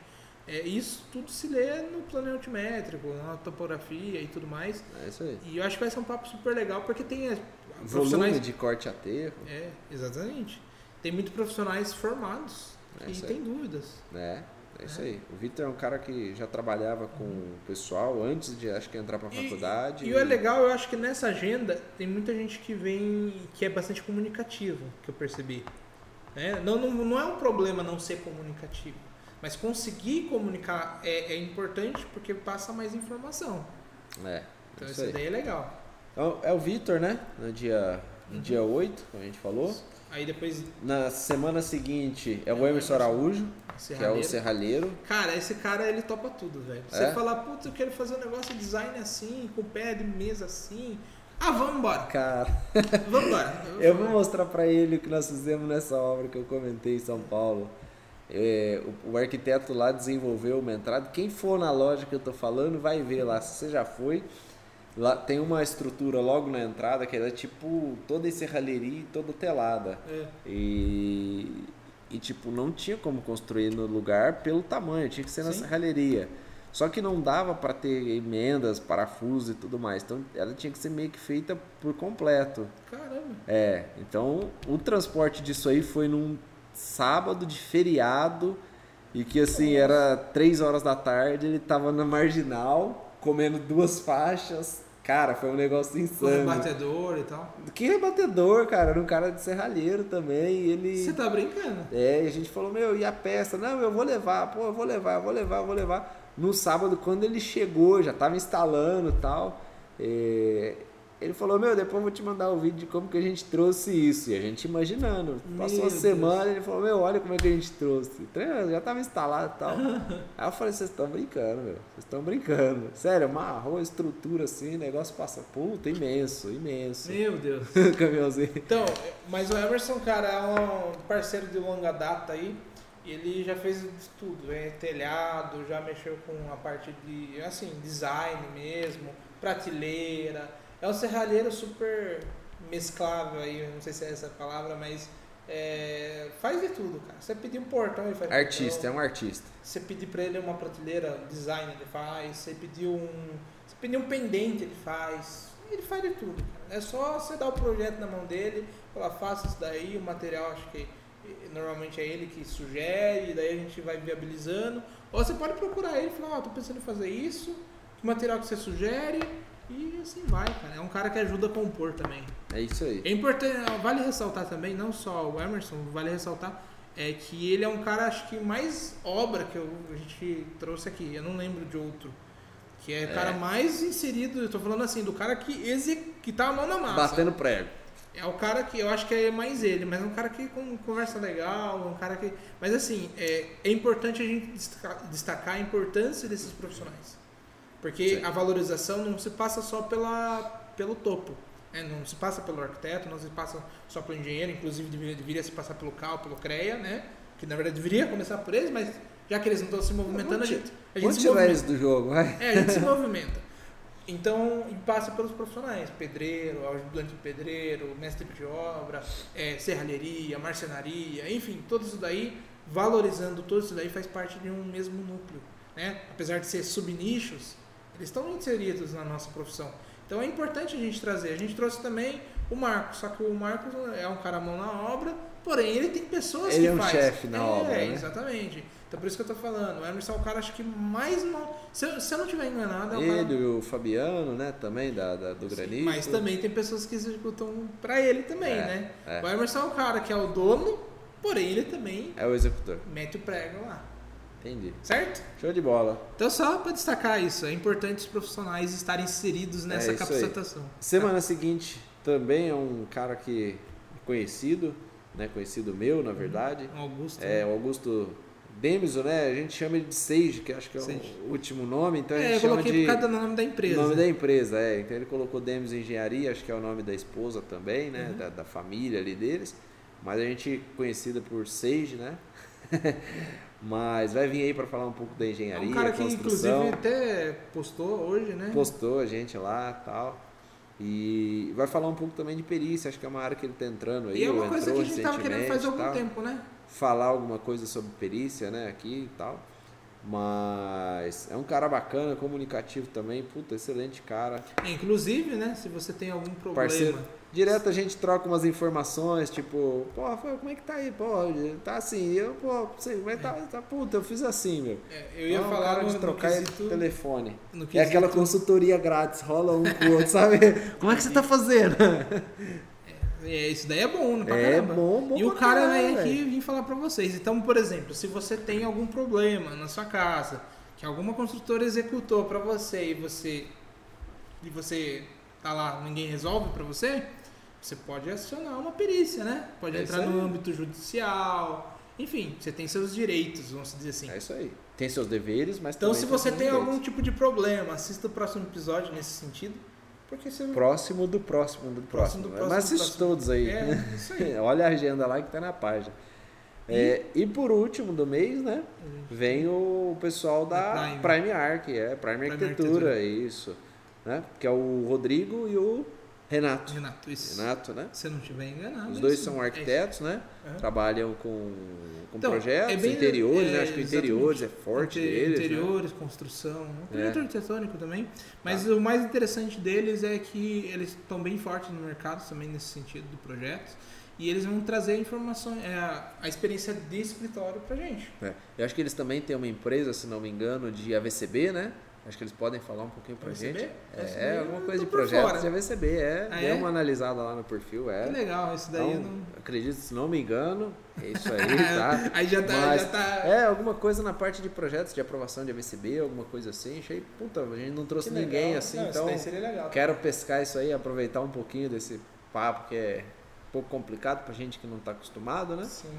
É, isso tudo se lê no plano altimétrico, na topografia e tudo mais. É isso aí. E eu acho que vai ser um papo super legal, porque tem é, Volume profissionais... de corte aterro. É, exatamente. Tem muitos profissionais formados É que têm dúvidas. É, é isso aí. O Vitor é um cara que já trabalhava com o pessoal antes de, acho que, entrar pra E- faculdade. E o é legal, eu acho que nessa agenda tem muita gente que vem que é bastante comunicativo, que eu percebi. É, não, não, não é um problema não ser comunicativo, mas conseguir comunicar é, é importante porque passa mais informação. É, Então isso isso aí. daí é legal. Então, é o Vitor, né? No dia, no Uhum. dia 8, como a gente falou. Aí depois Na semana seguinte é o É o Emerson. Araújo, que é o serralheiro. Cara, esse cara ele topa tudo, velho. Você É? falar, putz, eu quero fazer um negócio de design assim, com pé de mesa assim. Ah, vamos embora. Cara, Vamos embora. eu vou mostrar pra ele o que nós fizemos nessa obra que eu comentei em São Paulo. É, o, o arquiteto lá desenvolveu uma entrada. Quem for na loja que eu tô falando vai ver lá. Se você já foi, lá tem uma estrutura logo na entrada que ela é tipo toda em serralheria e toda telada. É. E e tipo, não tinha como construir no lugar pelo tamanho, tinha que ser na serralheria. Só que não dava para ter emendas, parafusos e tudo mais. Então ela tinha que ser meio que feita por completo. Caramba. É, então o transporte disso aí foi num sábado de feriado e que assim era três horas da tarde, ele tava na marginal comendo duas faixas. Cara, foi um negócio insano. Rebatedor e tal. Que rebatedor, cara? Era um cara de serralheiro também. Ele... Você tá brincando? É, e a gente falou, meu, e a peça? Não, eu vou levar, pô, eu vou levar, eu vou levar, eu vou levar. No sábado, quando ele chegou, já tava instalando e tal. É, ele falou, meu, depois eu vou te mandar o um vídeo de como que a gente trouxe isso. E a gente imaginando. Passou meu uma semana, Deus. ele falou, meu, olha como é que a gente trouxe. Já estava instalado e tal. Aí eu falei, vocês estão brincando, meu. Vocês estão brincando. Sério, amarrou a estrutura assim, negócio passa. Puta, imenso, imenso. Meu Deus. Caminhãozinho. Então, mas o Emerson, cara, é um parceiro de longa data aí. Ele já fez tudo, é telhado, já mexeu com a parte de, assim, design mesmo, prateleira é um serralheiro super mesclável aí, não sei se é essa a palavra, mas é, faz de tudo, cara. Você pedir um portão, ele faz Artista, portão. é um artista. Você pedir pra ele uma prateleira, design, ele faz. Você pedir um. Você pedir um pendente, ele faz. Ele faz de tudo, cara. É só você dar o projeto na mão dele, falar, faça isso daí, o material acho que normalmente é ele que sugere, daí a gente vai viabilizando. Ou você pode procurar ele e falar, ó, oh, tô pensando em fazer isso, que material que você sugere, e assim vai, cara. É um cara que ajuda a compor também. É isso aí. É importante, vale ressaltar também, não só o Emerson, vale ressaltar é que ele é um cara, acho que mais obra que eu, a gente trouxe aqui. Eu não lembro de outro. Que é o é. cara mais inserido, eu tô falando assim, do cara que, exec, que tá a mão na massa. Batendo prego. É o cara que eu acho que é mais ele, mas é um cara que com conversa legal, um cara que. Mas assim, é, é importante a gente destacar a importância desses profissionais. Porque Sim. a valorização não se passa só pela, pelo topo. Né? Não se passa pelo arquiteto, não se passa só pelo engenheiro, inclusive deveria, deveria se passar pelo CAL, pelo CREA, né? Que na verdade deveria começar por eles, mas já que eles não estão se movimentando, a gente, a gente se movimenta. eles do jogo, vai. É, a gente se movimenta. Então, passa pelos profissionais, pedreiro, ajudante de pedreiro, mestre de obra, é, serralheria, marcenaria, enfim, todos isso daí, valorizando tudo isso daí faz parte de um mesmo núcleo. Né? Apesar de ser subnichos, eles estão inseridos na nossa profissão. Então é importante a gente trazer. A gente trouxe também o Marcos, só que o Marcos é um cara mão na obra, porém ele tem pessoas ele que é um chefe na é, obra, né? exatamente. Então por isso que eu tô falando. O Emerson é o cara acho que mais mal. Se, eu, se eu não tiver enganado, é o Ele e o Fabiano, né, também da, da do Sim, Granito. Mas também tem pessoas que executam para ele também, é, né? É. O Emerson é o cara que é o dono, porém ele também é o executor. Mete o prego lá. Entendi. Certo? Show de bola. Então, só para destacar isso, é importante os profissionais estarem inseridos nessa é capacitação. Semana tá? seguinte também é um cara que conhecido, né? Conhecido meu, na verdade. Uhum. Augusto. É, o Augusto Demiso, né? A gente chama ele de Sage, que acho que é Sage. o último nome. Então é, a gente eu chama coloquei de... por causa do nome da empresa. O nome da empresa, é. Então ele colocou Demiso Engenharia, acho que é o nome da esposa também, né? Uhum. Da, da família ali deles. Mas a gente conhecida por Sage, né? Mas vai vir aí para falar um pouco da engenharia, é um cara que inclusive até postou hoje, né? Postou a gente lá tal. E vai falar um pouco também de perícia, acho que é uma área que ele está entrando aí. E é uma coisa que a gente estava querendo fazer há algum tempo, né? Falar alguma coisa sobre perícia, né, aqui e tal. Mas é um cara bacana, comunicativo também, puta, excelente cara. Inclusive, né, se você tem algum problema. Parceiro, direto a gente troca umas informações, tipo, pô, Rafael, como é que tá aí? Pô, tá assim, eu, pô, sei, mas tá, tá, puta, eu fiz assim, meu. É, eu ia Não, falar de trocar quesito, telefone. Quesito, é aquela consultoria grátis, rola um com o outro, sabe? como é que você tá fazendo? É, isso daí é bom, né? é caramba. bom, bom E o cara vem aqui e vir falar para vocês. Então, por exemplo, se você tem algum problema na sua casa, que alguma construtora executou para você e você e você tá lá, ninguém resolve para você, você pode acionar uma perícia, né? Pode é entrar no âmbito judicial. Enfim, você tem seus direitos, vamos dizer assim. É isso aí. Tem seus deveres, mas Então, se você tem algum tipo de problema, assista o próximo episódio nesse sentido. Porque você... Próximo do próximo do próximo. próximo, do próximo Mas assiste todos aí. É, isso aí. Olha a agenda lá que tá na página. E, é, e por último do mês, né? Vem o pessoal da, Prime. Prime Arc, é, Prime, Prime Arquitetura, Arquitetura, isso. Né? Que é o Rodrigo e o Renato. Renato, isso. Renato, né? Se eu não estiver enganado. Os é dois são É arquitetos, né? Uhum. Trabalham com, com Então, projetos, é bem- interiores, é, né? Acho que interiores é forte Inter- deles. né? Interiores, construção, um projeto É. arquitetônico também. Mas Tá. o mais interessante deles é que eles estão bem fortes no mercado também nesse sentido do projeto. E eles vão trazer informação, é, a, a experiência de escritório pra gente. É. Eu acho que eles também têm uma empresa, se não me engano, de AVCB, né? Acho que eles podem falar um pouquinho pra gente. É, alguma eu coisa de fora. de AVCB, é. Ah, Dê é? uma analisada lá no perfil, é. Que legal, isso daí Então, não. acredito, se não me engano, é isso aí, tá? Aí já tá. Mas, já tá... É, alguma coisa na parte de projetos de aprovação de AVCB, alguma coisa assim. Achei, puta, a gente não trouxe Que ninguém legal. assim, Não, isso então daí seria legal. quero pescar isso aí, aproveitar um pouquinho desse papo que é um pouco complicado pra gente que não tá acostumado, né? Sim.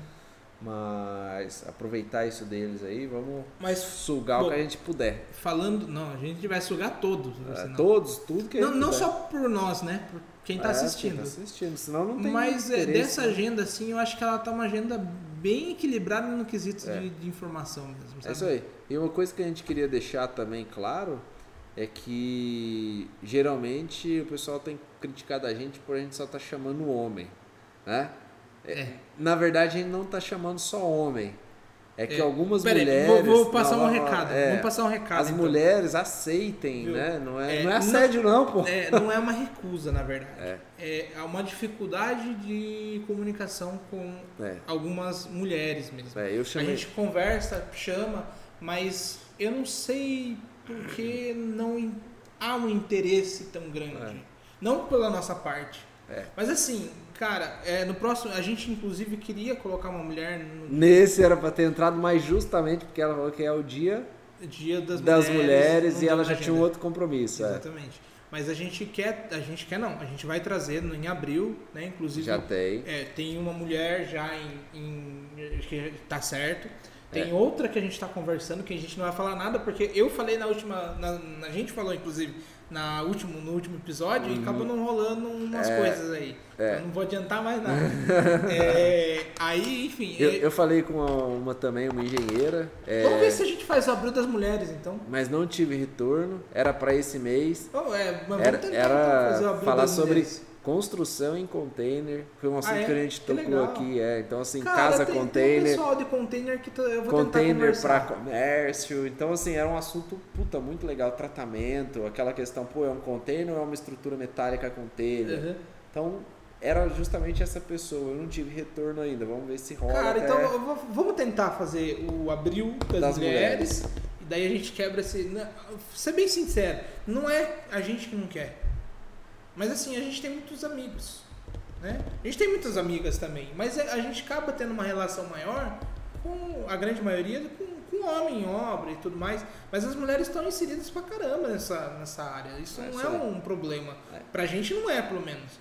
Mas aproveitar isso deles aí, vamos Mas sugar Bom, o que a gente puder. falando. Não, a gente vai sugar todos. É, senão- todos, tudo que a Não, gente não puder. só por nós, né? Por quem tá É, assistindo. Quem tá assistindo, senão não tem Mas é, dessa né? agenda, assim, eu acho que ela tá uma agenda bem equilibrada no quesito É. de, de informação mesmo. É Sabe? isso aí. E uma coisa que a gente queria deixar também claro é que geralmente o pessoal tem criticado a gente por a gente só estar chamando o homem, né? É. Na verdade, a gente não está chamando só homem. É que É. algumas mulheres. vou, vou passar não, um não, recado. é, Vamos passar um recado. As então. mulheres aceitem, Viu? né? Não é, É, não é não- assédio, não, pô. É, não é uma recusa, na verdade. É. É uma dificuldade de comunicação com É, algumas mulheres mesmo. é, eu A chamei. gente conversa, chama, mas eu não sei por que não há um interesse tão grande. É. Não pela nossa parte. É. Mas assim, cara, é, no próximo, a gente inclusive queria colocar uma mulher no Nesse era pra ter entrado, mas justamente porque ela falou que é o dia dia das, das mulheres, não e ela já tinha um agenda. outro compromisso. é. Exatamente. Mas a gente quer, a gente quer não, a gente vai trazer em abril, né? Inclusive Já tem. É, tem uma mulher já em, em acho que tá certo. Tem É. outra que a gente está conversando que a gente não vai falar nada porque eu falei na última, na- a gente falou inclusive na último, no último episódio e acabou não rolando umas Uhum. É. coisas aí. É. Eu não vou adiantar mais nada. É, aí, enfim, Eu, é, eu falei com uma, uma também, uma engenheira, é, vamos ver se a gente faz o abril das mulheres então. mas não tive retorno. Era para esse mês. Vamos, é, mas vamos Era, tentar era então, fazer o abril falar das sobre mulheres. Construção em container. Foi um assunto Ah, é? que a gente tocou legal. aqui. É. Então, assim, Cara, casa tem, Tem um container, pessoal de container que tá- eu vou container para comércio. Então, assim, era um assunto puta, muito legal. Tratamento, aquela questão, pô, é um container ou é uma estrutura metálica container? Uhum. Então, era justamente essa pessoa. Eu não tive retorno ainda. Vamos ver se rola. Cara, até- então vou- vamos tentar fazer o abril das, Das mulheres, E daí a gente quebra esse. né, Ser bem sincero, não é a gente que não quer. Mas assim, a gente tem muitos amigos. Né? A gente tem muitas amigas também. Mas a a gente acaba tendo uma relação maior com a grande maioria com, com homem em obra e tudo mais. Mas as mulheres estão inseridas pra caramba nessa, nessa área. Isso É, não é é. um problema. É. Pra gente não é, pelo menos.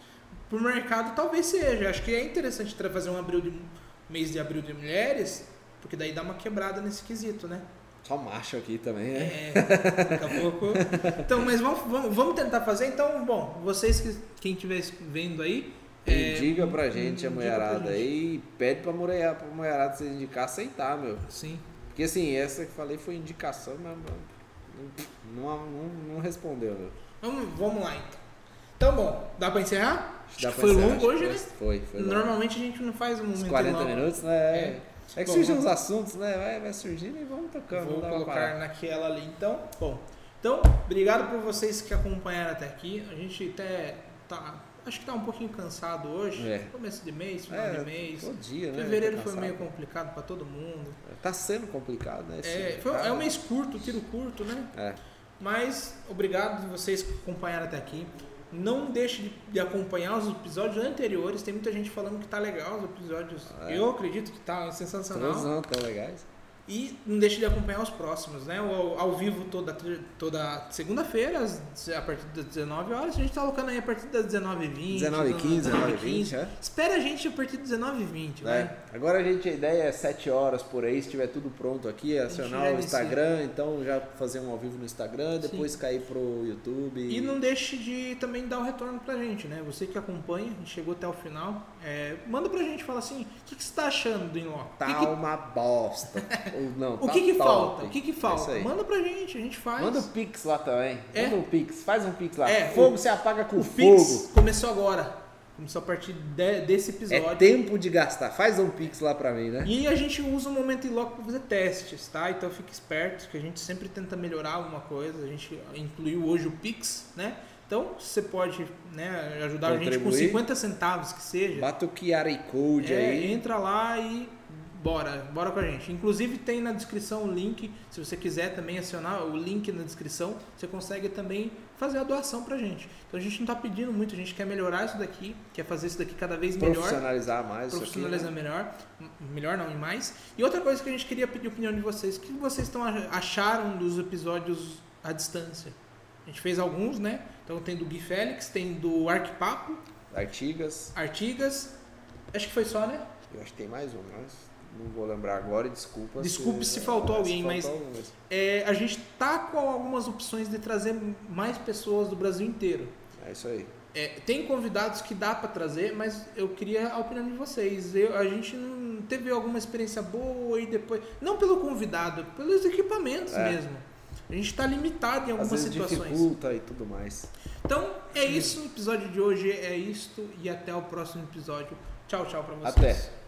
Pro mercado talvez seja. Acho que é interessante fazer um abril de mês de abril de mulheres, porque daí dá uma quebrada nesse quesito, né? Só macho aqui também, né? É, daqui a pouco. Então, mas vamos, vamos, vamos tentar fazer. Então, bom, vocês que quem estiver vendo aí. É, diga pra gente, a mulherada aí, e pede pra mulherada, pra mulherada se indicar, aceitar, meu. Sim. Porque assim, essa que falei foi indicação, mas não, não, não, não respondeu, meu. Vamos, vamos lá então. Então, bom, dá pra encerrar? Dá pra foi encerrar, longo hoje, foi, né? Foi, foi. Normalmente a gente não faz um momento 40 longo. minutos, né? É, É. que Bom, surgem uns assuntos, né? Vai, vai surgindo e vamos tocando. Vou colocar naquela ali então. Bom, então, obrigado por vocês que acompanharam até aqui. A gente até tá. Acho que tá um pouquinho cansado hoje. É. Começo de mês, final É, de mês. todo dia, né? Fevereiro Tá foi meio complicado para todo mundo. Tá sendo complicado, né? É, foi- mercado. é um mês curto, tiro curto, né? É. Mas obrigado de vocês que acompanharam até aqui. Não deixe de- de acompanhar os episódios anteriores. Tem muita gente falando que tá legal os episódios. É. Eu acredito que tá sensacional. Todos não tão legais. E não deixe de acompanhar os próximos, né? Ao, ao vivo toda, toda segunda-feira, a partir das 19 horas. A gente tá colocando aí a partir das 19h20. 19h15, 19h20, é. Espera a gente a partir das 19h20, Né? vai. Agora a gente, a ideia é 7 horas por aí, se tiver tudo pronto aqui, é acionar o. Instagram, então já fazer um ao vivo no Instagram, depois cair pro YouTube. E não deixe de também dar o retorno pra gente, né? Você que acompanha, chegou até o final, é, manda pra gente, fala assim, o que, que você tá achando do Inlock? Tá que que- uma bosta. Não, O tá que que falta? O que que É falta? aí. Manda pra gente, a gente faz. Manda o Pix lá também. É. Manda um Pix. Faz um Pix lá. É, fogo o- se apaga com o fogo. Pix começou agora. Começou a partir de- desse episódio. É tempo de gastar. Faz um Pix lá pra mim, né? E a gente usa o momento em loco para fazer testes, tá? Então fique esperto que a gente sempre tenta melhorar alguma coisa. A gente incluiu hoje o Pix, né? Então você pode né, ajudar a gente com Contribuir. 50 centavos que seja. Bata o QR Code É, aí. entra lá e bora, bora com a gente. Inclusive tem na descrição o link, se você quiser também acionar o link na descrição, você consegue também fazer a doação pra gente. Então a gente não tá pedindo muito, a gente quer melhorar isso daqui, quer fazer isso daqui cada vez melhor Profissionalizar mais isso aqui. profissionalizar né? melhor, melhor não, e mais. E outra coisa que a gente queria pedir a opinião de vocês, o que vocês estão ach- acharam dos episódios à distância? A gente fez alguns, né? Então tem do Gui Félix, tem do Arquipapo, Artigas. Artigas, acho que foi só, né? Eu acho que tem mais um, mas não vou lembrar agora desculpa. Desculpe se faltou alguém, mas- faltou algum, mas É, a gente tá com algumas opções de trazer mais pessoas do Brasil inteiro. É isso aí. É, tem convidados que dá para trazer, mas eu queria a opinião de vocês. Eu, a gente não teve alguma experiência boa e depois. Não pelo convidado, pelos equipamentos É. mesmo. A gente está limitado em Às algumas vezes situações. dificulta e tudo mais. Então é isso. O episódio de hoje é isto. E até o próximo episódio. Tchau, tchau para vocês. Até.